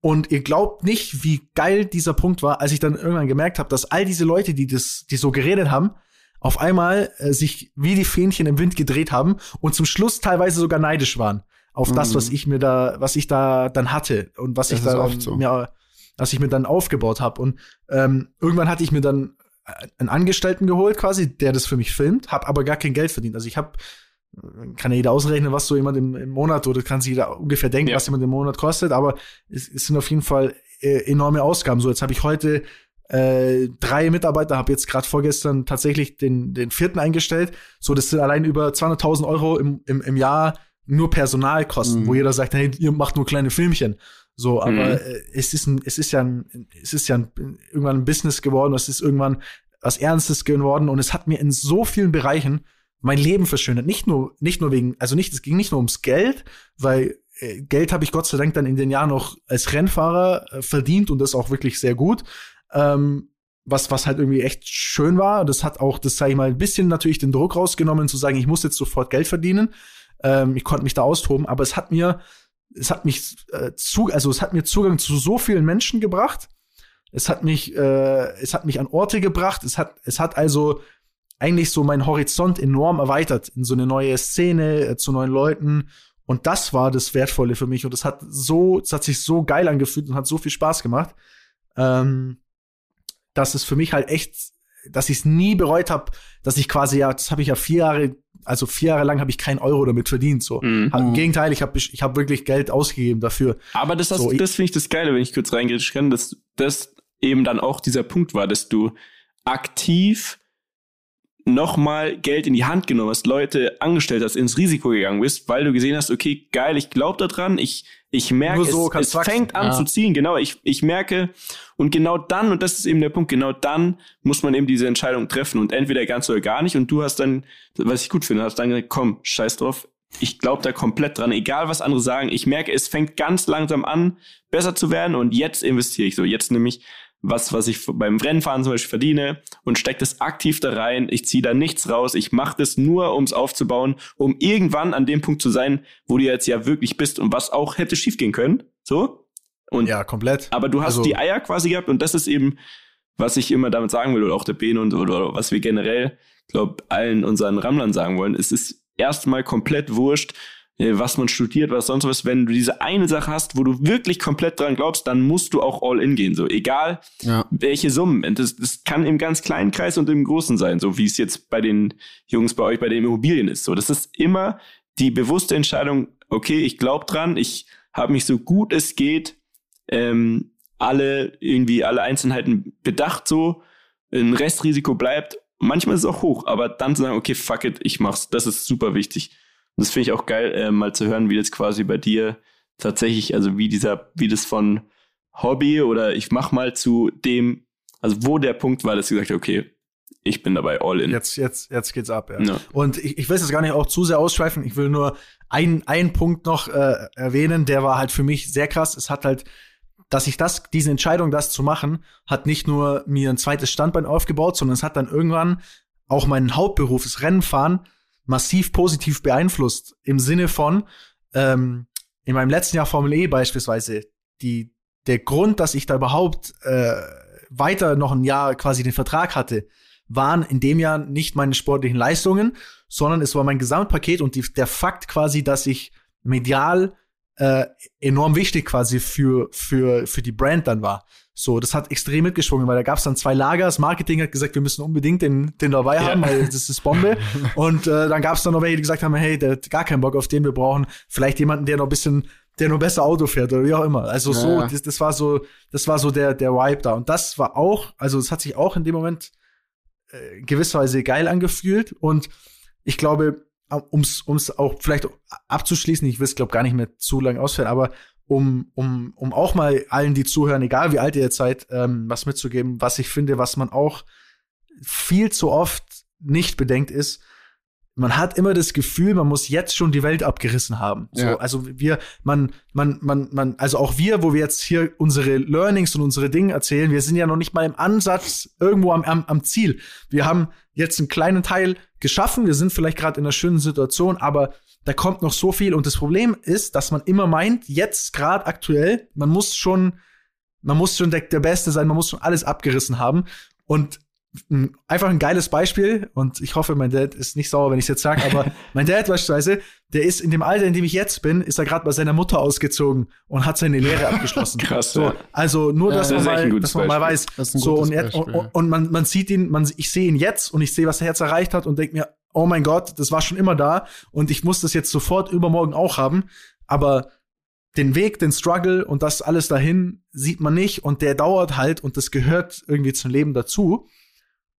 Und ihr glaubt nicht, wie geil dieser Punkt war, als ich dann irgendwann gemerkt habe, dass all diese Leute, die das, die so geredet haben, auf einmal äh, sich wie die Fähnchen im Wind gedreht haben und zum Schluss teilweise sogar neidisch waren auf das, Mhm. was ich mir da, was ich da dann hatte und was Das ich da so. mir, was ich mir dann aufgebaut habe. Und ähm, irgendwann hatte ich mir dann einen Angestellten geholt, quasi, der das für mich filmt, habe aber gar kein Geld verdient. Also ich habe kann ja jeder ausrechnen, was so jemand im, im Monat oder kann sich jeder ungefähr denken, Ja. was jemand im Monat kostet, aber es, es sind auf jeden Fall äh, enorme Ausgaben. So, jetzt habe ich heute äh, drei Mitarbeiter, habe jetzt gerade vorgestern tatsächlich den, den vierten eingestellt. So, das sind allein über 200.000 Euro im, im, im Jahr nur Personalkosten, Mhm. wo jeder sagt, hey, ihr macht nur kleine Filmchen. So, aber Mhm. äh, es ist ein, es ist ja ein, es ist ja ein, irgendwann ein Business geworden, es ist irgendwann was Ernstes geworden und es hat mir in so vielen Bereichen mein Leben verschönert. Nicht nur, nicht nur wegen, also nicht, es ging nicht nur ums Geld, weil äh, Geld habe ich Gott sei Dank dann in den Jahren noch als Rennfahrer äh, verdient und das auch wirklich sehr gut. Ähm, was, was halt irgendwie echt schön war. Das hat auch, das sage ich mal, ein bisschen natürlich den Druck rausgenommen, zu sagen, ich muss jetzt sofort Geld verdienen. Ähm, ich konnte mich da austoben, aber es hat mir, es hat mich äh, zu, also es hat mir Zugang zu so vielen Menschen gebracht. Es hat mich, äh, es hat mich an Orte gebracht. Es hat, es hat also eigentlich so meinen Horizont enorm erweitert in so eine neue Szene, äh, zu neuen Leuten. Und das war das Wertvolle für mich. Und es hat so, es hat sich so geil angefühlt und hat so viel Spaß gemacht, ähm, dass es für mich halt echt, dass ich es nie bereut habe, dass ich quasi ja, das habe ich ja vier Jahre, also vier Jahre lang habe ich keinen Euro damit verdient. So. Mhm. Im Mhm. Gegenteil, ich habe ich hab wirklich Geld ausgegeben dafür. Aber das, So, das finde ich das Geile, wenn ich kurz reingehen kann, dass das eben dann auch dieser Punkt war, dass du aktiv nochmal Geld in die Hand genommen hast, Leute angestellt hast, ins Risiko gegangen bist, weil du gesehen hast, okay, geil, ich glaube daran, ich, ich merke, so es, es fängt an Ja. zu ziehen, genau, ich, ich merke, und genau dann, und das ist eben der Punkt, genau dann muss man eben diese Entscheidung treffen und entweder ganz oder gar nicht, und du hast dann, was ich gut finde, hast dann gesagt, komm, scheiß drauf, ich glaube da komplett dran, egal was andere sagen. Ich merke, es fängt ganz langsam an, besser zu werden und jetzt investiere ich so. Jetzt nehme ich was, was ich beim Rennfahren zum Beispiel verdiene und stecke das aktiv da rein. Ich ziehe da nichts raus. Ich mache das nur, um es aufzubauen, um irgendwann an dem Punkt zu sein, wo du jetzt ja wirklich bist und was auch hätte schiefgehen können. So. Und Ja, komplett. aber du hast Also- die Eier quasi gehabt und das ist eben, was ich immer damit sagen will, oder auch der Bene und oder was wir generell, glaube allen unseren Rammlern sagen wollen. Es ist erstmal komplett wurscht, was man studiert, was sonst was. Wenn du diese eine Sache hast, wo du wirklich komplett dran glaubst, dann musst du auch all in gehen. So, egal Ja. welche Summen. Das, das kann im ganz kleinen Kreis und im großen sein, so wie es jetzt bei den Jungs bei euch bei den Immobilien ist. So, das ist immer die bewusste Entscheidung, okay, ich glaube dran, ich habe mich so gut es geht, ähm, alle irgendwie alle Einzelheiten bedacht so, ein Restrisiko bleibt. Manchmal ist es auch hoch, aber dann zu sagen, okay, fuck it, ich mach's. Das ist super wichtig. Und das finde ich auch geil, äh, mal zu hören, wie das quasi bei dir tatsächlich, also wie dieser, wie das von Hobby oder ich mach mal zu dem, also wo der Punkt war, dass du gesagt hast, okay, ich bin dabei all in. Jetzt, jetzt, jetzt geht's ab, ja. Ja. Und ich, ich will es jetzt gar nicht auch zu sehr ausschweifen. Ich will nur einen, einen Punkt noch äh, erwähnen, der war halt für mich sehr krass. Es hat halt, dass ich das, diese Entscheidung, das zu machen, hat nicht nur mir ein zweites Standbein aufgebaut, sondern es hat dann irgendwann auch meinen Hauptberuf, das Rennenfahren, massiv positiv beeinflusst. Im Sinne von, ähm, in meinem letzten Jahr Formel E beispielsweise, die, der Grund, dass ich da überhaupt äh, weiter noch ein Jahr quasi den Vertrag hatte, waren in dem Jahr nicht meine sportlichen Leistungen, sondern es war mein Gesamtpaket und die, der Fakt quasi, dass ich medial äh, enorm wichtig quasi für, für, für die Brand dann war. So, das hat extrem mitgeschwungen, weil da gab es dann zwei Lager. Das Marketing hat gesagt, wir müssen unbedingt den, den dabei Ja. haben, weil das ist Bombe. Und äh, dann gab es dann noch welche, die gesagt haben, hey, der hat gar keinen Bock auf den, wir brauchen vielleicht jemanden, der noch ein bisschen, der noch besser Auto fährt oder wie auch immer. Also so, Ja. das, das war so, das war so der, der Vibe da. Und das war auch, also es hat sich auch in dem Moment äh, gewisserweise geil angefühlt. Und ich glaube, ums ums auch vielleicht abzuschließen, ich will es glaube gar nicht mehr zu lang ausführen, aber um, um, um auch mal allen, die zuhören, egal wie alt ihr jetzt seid, ähm, was mitzugeben, was ich finde, was man auch viel zu oft nicht bedenkt, ist, man hat immer das Gefühl, man muss jetzt schon die Welt abgerissen haben. So, Ja. also wir, man, man, man, man, also auch wir, wo wir jetzt hier unsere Learnings und unsere Dinge erzählen, wir sind ja noch nicht mal im Ansatz irgendwo am, am, am Ziel. Wir haben jetzt einen kleinen Teil geschaffen, wir sind vielleicht gerade in einer schönen Situation, aber da kommt noch so viel. Und das Problem ist, dass man immer meint, jetzt gerade aktuell, man muss schon, man muss schon der, der Beste sein, man muss schon alles abgerissen haben. Und einfach ein geiles Beispiel, und ich hoffe, mein Dad ist nicht sauer, wenn ich es jetzt sage, aber mein Dad beispielsweise, der ist in dem Alter, in dem ich jetzt bin, ist er gerade bei seiner Mutter ausgezogen und hat seine Lehre abgeschlossen. Krass, So, also nur, Ja, dass das man mal, dass man mal weiß, so und, er, und, und man, man sieht ihn, man, ich sehe ihn jetzt und ich sehe, was er jetzt erreicht hat und denke mir, oh mein Gott, das war schon immer da und ich muss das jetzt sofort übermorgen auch haben. Aber den Weg, den Struggle und das alles dahin sieht man nicht und der dauert halt und das gehört irgendwie zum Leben dazu.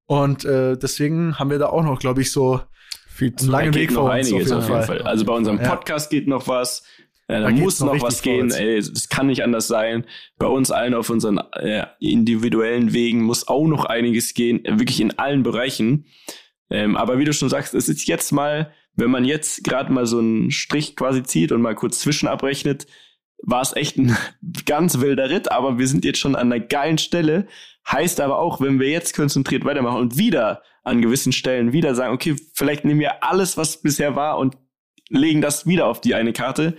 Und äh, deswegen haben wir da auch noch, glaube ich, so Viel zu langen geht Weg noch vor uns auf einiges jeden auf jeden Fall. Fall. Also bei unserem Ja. Podcast geht noch was. Äh, da Da muss noch noch was gehen. Ey, das kann nicht anders sein. Bei uns allen auf unseren äh, individuellen Wegen muss auch noch einiges gehen. äh, Wirklich in allen Bereichen. Ähm, aber wie du schon sagst, es ist jetzt mal, wenn man jetzt gerade mal so einen Strich quasi zieht und mal kurz zwischen abrechnet, war es echt ein ganz wilder Ritt, aber wir sind jetzt schon an einer geilen Stelle. Heißt aber auch, wenn wir jetzt konzentriert weitermachen und wieder an gewissen Stellen wieder sagen, okay, vielleicht nehmen wir alles, was bisher war und legen das wieder auf die eine Karte.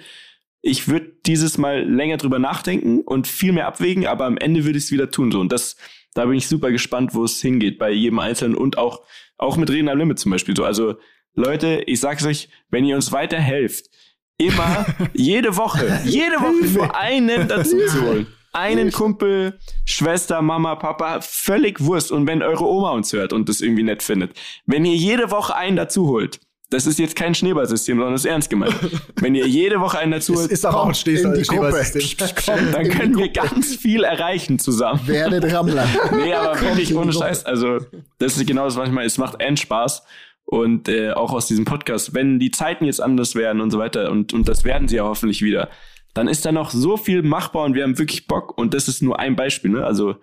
Ich würde dieses Mal länger drüber nachdenken und viel mehr abwägen, aber am Ende würde ich es wieder tun. So. Und das, da bin ich super gespannt, wo es hingeht bei jedem Einzelnen und auch, auch mit Reden am Limit zum Beispiel. So. Also, Leute, ich sag's euch, wenn ihr uns weiter helft, immer jede Woche, jede Woche nur einen dazu zu holen. Einen Kumpel, Schwester, Mama, Papa, völlig Wurst. Und wenn eure Oma uns hört und das irgendwie nett findet, wenn ihr jede Woche einen dazu holt, das ist jetzt kein Schneeballsystem, sondern das ist ernst gemeint. Wenn ihr jede Woche einen dazu ist, ist auch ein Stehs- in die Schneeballsystem. Dann können wir ganz viel erreichen zusammen. Werdet Rammler. Nee, aber wirklich ohne. Scheiß. Also, das ist genau das, was ich meine. Es macht end Spaß. Und äh, auch aus diesem Podcast, wenn die Zeiten jetzt anders werden und so weiter, und, und das werden sie ja hoffentlich wieder, dann ist da noch so viel machbar und wir haben wirklich Bock. Und das ist nur ein Beispiel, ne? Also,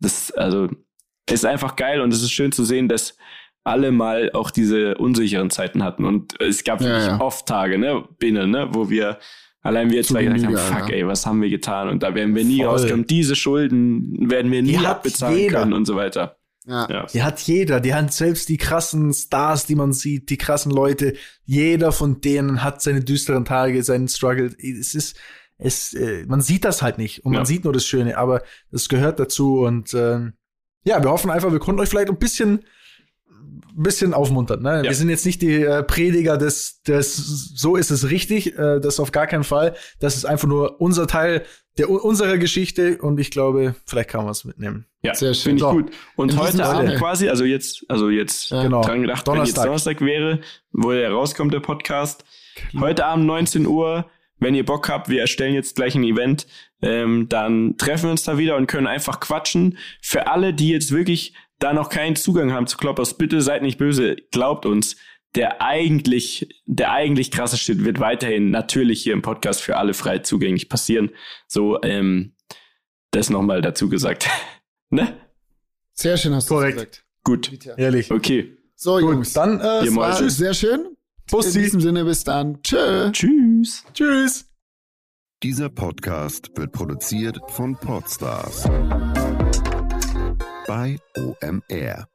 das, also, ist einfach geil und es ist schön zu sehen, dass alle mal auch diese unsicheren Zeiten hatten. Und es gab Ja, wirklich ja. oft Tage, ne, Binnen, ne, wo wir allein wir zwei gesagt haben, fuck, ja. ey, was haben wir getan? Und da werden wir nie Voll. rauskommen. Diese Schulden werden wir nie Die abbezahlen jeder. können und so weiter. Ja. Ja. Die hat jeder, die hat selbst die krassen Stars, die man sieht, die krassen Leute, jeder von denen hat seine düsteren Tage, seinen Struggle. Es ist, es, äh, man sieht das halt nicht und man Ja. sieht nur das Schöne, aber das gehört dazu und ähm, ja, wir hoffen einfach, wir konnten euch vielleicht ein bisschen bisschen aufmuntern. Ne? Ja. Wir sind jetzt nicht die äh, Prediger des, des, so ist es richtig, äh, das auf gar keinen Fall. Das ist einfach nur unser Teil der unserer Geschichte und ich glaube, vielleicht kann man es mitnehmen. Ja, Sehr schön. Finde ich So. gut. Und In heute Abend quasi, also jetzt, also jetzt Ja. Genau. dran gedacht, wenn jetzt Donnerstag. Donnerstag wäre, wo er rauskommt, der Podcast. Heute Abend 19 Uhr, wenn ihr Bock habt, wir erstellen jetzt gleich ein Event, ähm, dann treffen wir uns da wieder und können einfach quatschen. Für alle, die jetzt wirklich da noch keinen Zugang haben zu Kloppers, bitte seid nicht böse, glaubt uns. Der eigentlich, der eigentlich krasse Shit wird weiterhin natürlich hier im Podcast für alle frei zugänglich passieren. So, ähm, das nochmal dazu gesagt. ne? Sehr schön hast du Korrekt. gesagt. Gut. Ehrlich. Okay. So, Gut, Jungs. dann äh, Ihr war Mäuse. sehr schön. In Bussi. diesem Sinne, bis dann. Tschö. Tschüss. Tschüss. Dieser Podcast wird produziert von Podstars bei OMR.